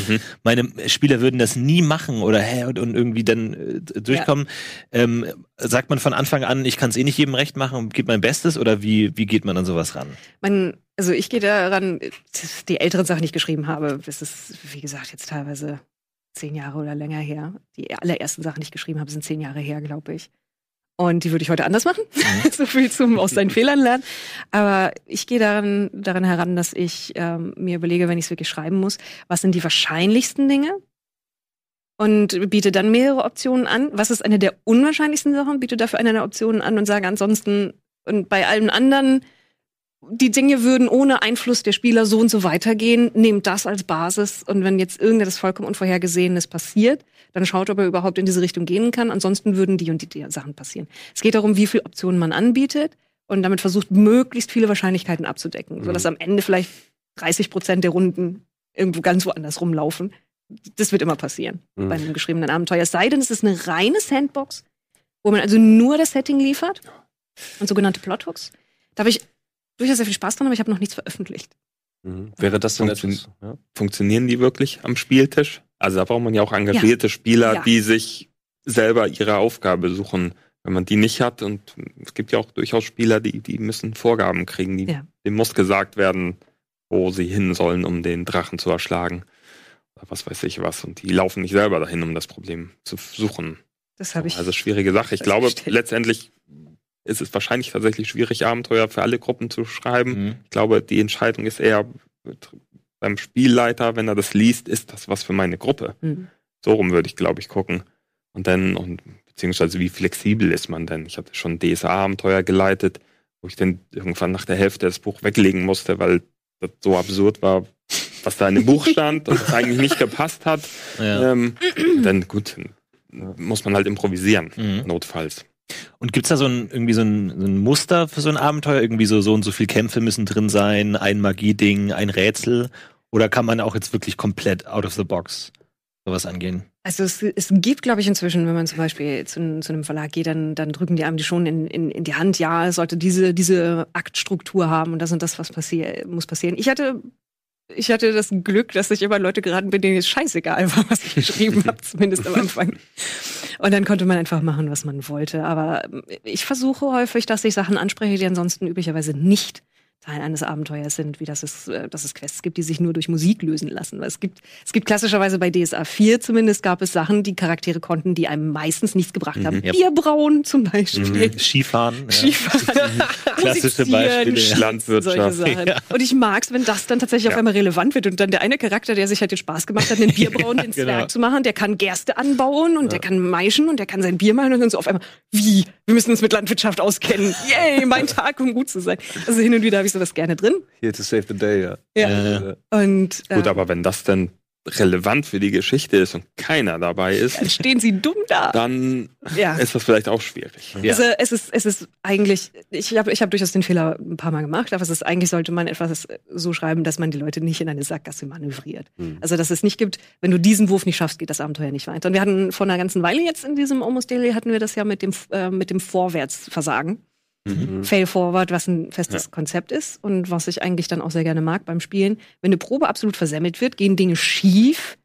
Meine Spieler würden das nie machen oder hä, und, und irgendwie dann äh, durchkommen. Ähm, sagt man von Anfang an, ich kann es eh nicht jedem recht machen und gebe mein Bestes oder wie, wie geht man an sowas ran? Man, also ich gehe daran, die älteren Sachen, die ich geschrieben habe, das ist, wie gesagt, jetzt teilweise zehn Jahre oder länger her. Die allerersten Sachen, die ich geschrieben habe, sind zehn Jahre her, glaube ich. Und die würde ich heute anders machen. so viel zum aus seinen Fehlern lernen. Aber ich gehe daran, daran heran, dass ich ähm, mir überlege, wenn ich es wirklich schreiben muss, was sind die wahrscheinlichsten Dinge? Und biete dann mehrere Optionen an. Was ist eine der unwahrscheinlichsten Sachen? Biete dafür eine der Optionen an und sage ansonsten, und bei allen anderen, die Dinge würden ohne Einfluss der Spieler so und so weitergehen, nehmt das als Basis. Und wenn jetzt irgendetwas vollkommen Unvorhergesehenes passiert, dann schaut, ob er überhaupt in diese Richtung gehen kann. Ansonsten würden die und die, die Sachen passieren. Es geht darum, wie viele Optionen man anbietet und damit versucht, möglichst viele Wahrscheinlichkeiten abzudecken, sodass am Ende vielleicht 30 Prozent der Runden irgendwo ganz woanders rumlaufen. Das wird immer passieren Mhm. bei einem geschriebenen Abenteuer. Es sei denn, es ist eine reine Sandbox, wo man also nur das Setting liefert und sogenannte Plothooks. Da habe ich durchaus sehr viel Spaß dran, aber ich habe noch nichts veröffentlicht. Mhm. Wäre das denn Funktion- etwas? Ja? Funktionieren die wirklich am Spieltisch? Also da braucht man ja auch engagierte Spieler, Ja. die sich selber ihre Aufgabe suchen. Wenn man die nicht hat, und es gibt ja auch durchaus Spieler, die, die müssen Vorgaben kriegen, die, Ja. dem muss gesagt werden, wo sie hin sollen, um den Drachen zu erschlagen. Was weiß ich was. Und die laufen nicht selber dahin, um das Problem zu suchen. Das habe ich. Also schwierige Sache. Ich glaube, festgestellt. letztendlich ist es wahrscheinlich tatsächlich schwierig, Abenteuer für alle Gruppen zu schreiben. Mhm. Ich glaube, die Entscheidung ist eher beim Spielleiter, wenn er das liest, ist das was für meine Gruppe. Mhm. So rum würde ich, glaube ich, gucken. Und dann, und beziehungsweise wie flexibel ist man denn? Ich hatte schon DSA-Abenteuer geleitet, wo ich dann irgendwann nach der Hälfte das Buch weglegen musste, weil das so absurd war, was da in dem Buch stand und das eigentlich nicht gepasst hat. Ja. Ähm, dann gut, muss man halt improvisieren, Mhm. notfalls. Und gibt's da so ein, irgendwie so ein, so ein Muster für so ein Abenteuer? Irgendwie so, so und so viel Kämpfe müssen drin sein, ein Magieding, ein Rätsel? Oder kann man auch jetzt wirklich komplett out of the box sowas angehen? Also es, es gibt, glaube ich, inzwischen, wenn man zum Beispiel zu, zu einem Verlag geht, dann, dann drücken die einem die schon in, in, in die Hand, ja, es sollte diese, diese Aktstruktur haben und das und das, was passier muss passieren. Ich hatte, ich hatte das Glück, dass ich immer Leute geraten bin, denen es scheißegal war, was ich geschrieben habe, zumindest am Anfang. Und dann konnte man einfach machen, was man wollte. Aber ich versuche häufig, dass ich Sachen anspreche, die ansonsten üblicherweise nicht Teil eines Abenteuers sind, wie das es, äh, dass es Quests gibt, die sich nur durch Musik lösen lassen. Weil Es gibt, es gibt klassischerweise bei DSA 4 zumindest gab es Sachen, die Charaktere konnten, die einem meistens nichts gebracht haben. Ja. Bierbrauen zum Beispiel. Skifahren? ja. Skifahren, Klassische Beispiele, ja. Landwirtschaft. Sachen. Und ich mag's, wenn das dann tatsächlich auf Ja. einmal relevant wird und dann der eine Charakter, der sich halt den Spaß gemacht hat, den Bierbrauen, den genau. Zwerg zu machen, der kann Gerste anbauen und der kann maischen und der kann sein Bier machen und dann so auf einmal, wie? Wir müssen uns mit Landwirtschaft auskennen. Yay, mein Tag, um gut zu sein. Also hin und wieder habe ich sowas gerne drin. Here to save the day, ja. Ja. Äh, Und äh, Gut, aber wenn das denn relevant für die Geschichte ist und keiner dabei dann ist, stehen sie dumm da. dann Ja. ist das vielleicht auch schwierig. Ja. Also es ist, es ist eigentlich, ich habe ich hab durchaus den Fehler ein paar Mal gemacht, aber es ist eigentlich sollte man etwas so schreiben, dass man die Leute nicht in eine Sackgasse manövriert. Mhm. Also dass es nicht gibt, wenn du diesen Wurf nicht schaffst, geht das Abenteuer nicht weiter. Und wir hatten vor einer ganzen Weile jetzt in diesem Almost Daily hatten wir das ja mit dem äh, mit dem Vorwärtsversagen. Mhm. Fail Forward, was ein festes Konzept ist und was ich eigentlich dann auch sehr gerne mag beim Spielen. Wenn eine Probe absolut versemmelt wird, gehen Dinge schief,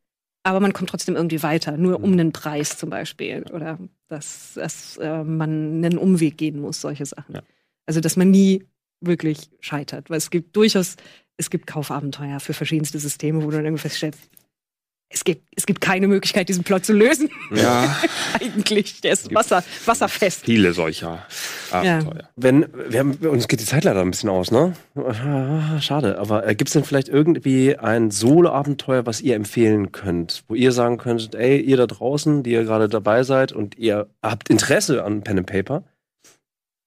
aber man kommt trotzdem irgendwie weiter, nur um einen Preis zum Beispiel oder dass, dass äh, man einen Umweg gehen muss, solche Sachen. Ja. Also dass man nie wirklich scheitert, weil es gibt durchaus, es gibt Kaufabenteuer für verschiedenste Systeme, wo du dann irgendwie feststellst, es gibt, es gibt keine Möglichkeit, diesen Plot zu lösen. Ja, Eigentlich, der ist Wasser, wasserfest. viele solcher Abenteuer. Wenn, wir haben, uns geht die Zeit leider ein bisschen aus, ne? Ah, Schade. Aber äh, gibt es denn vielleicht irgendwie ein Solo-Abenteuer, was ihr empfehlen könnt? Wo ihr sagen könntet, ey, ihr da draußen, die ihr gerade dabei seid und ihr habt Interesse an Pen and Paper.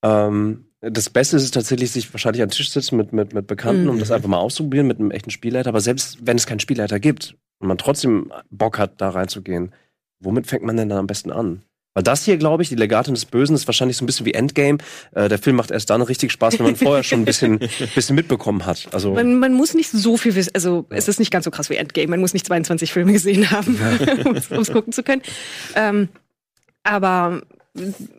Ähm, das Beste ist es tatsächlich, sich wahrscheinlich an den Tisch setzen mit, mit, mit Bekannten, um Mhm. das einfach mal auszuprobieren mit einem echten Spielleiter. Aber selbst wenn es keinen Spielleiter gibt und man trotzdem Bock hat, da reinzugehen, womit fängt man denn dann am besten an? Weil das hier, glaube ich, die Legatin des Bösen ist wahrscheinlich so ein bisschen wie Endgame. Äh, der Film macht erst dann richtig Spaß, wenn man vorher schon ein bisschen, bisschen mitbekommen hat. Also Man, man muss nicht so viel wissen, also es ist nicht ganz so krass wie Endgame, man muss nicht 22 Filme gesehen haben, um es gucken zu können. Ähm, aber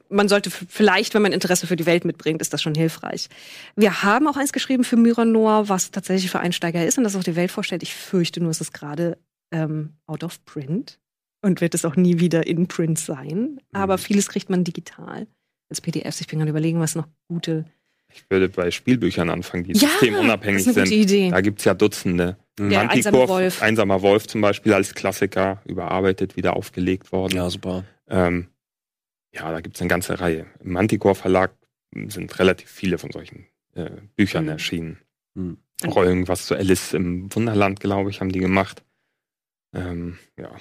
man sollte vielleicht, wenn man Interesse für die Welt mitbringt, ist das schon hilfreich. Wir haben auch eins geschrieben für Myranor, was tatsächlich für Einsteiger ist und das auch die Welt vorstellt. Ich fürchte nur, es ist gerade ähm, out of print und wird es auch nie wieder in Print sein. Aber vieles kriegt man digital als PDFs. Ich bin gerade überlegen, was noch gute. Ich würde bei Spielbüchern anfangen, die Ja, systemunabhängig das ist eine gute sind. Idee. Da gibt's ja Dutzende. Der einsame Wolf. Einsamer Wolf zum Beispiel als Klassiker, überarbeitet, wieder aufgelegt worden. ja, super. Ähm, ja, da gibt's eine ganze Reihe. Im Manticore Verlag sind relativ viele von solchen äh, Büchern Mhm. erschienen. Mhm. Auch irgendwas zu Alice im Wunderland, glaube ich, haben die gemacht. Ähm, ja,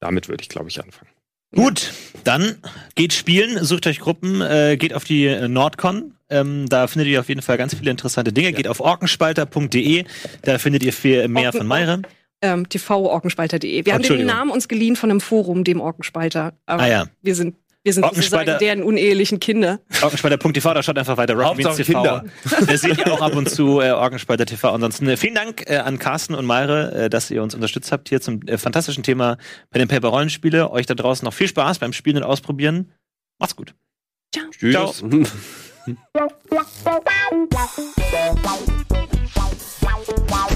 damit würde ich, glaube ich, anfangen. Gut, dann geht spielen, sucht euch Gruppen, äh, geht auf die äh, Nordcon. Ähm, da findet ihr auf jeden Fall ganz viele interessante Dinge. Geht auf orkenspalter.de, da findet ihr viel mehr Orken- von Meire. ähm, tvorkenspalter.de. Wir haben den. Namen uns geliehen von einem Forum, dem Orkenspalter. Aber Ah ja. wir sind, wir sind sozusagen deren unehelichen Kinder. Orkenspalter.tv, da schaut einfach weiter. Rocket TV. Da seht ihr auch ab und zu äh, Orkenspalter TV. Ansonsten äh, vielen Dank äh, an Carsten und Meire, äh, dass ihr uns unterstützt habt hier zum äh, fantastischen Thema bei den Paper Rollenspiele. Euch da draußen noch viel Spaß beim Spielen und Ausprobieren. Macht's gut. Tschüss. Ciao.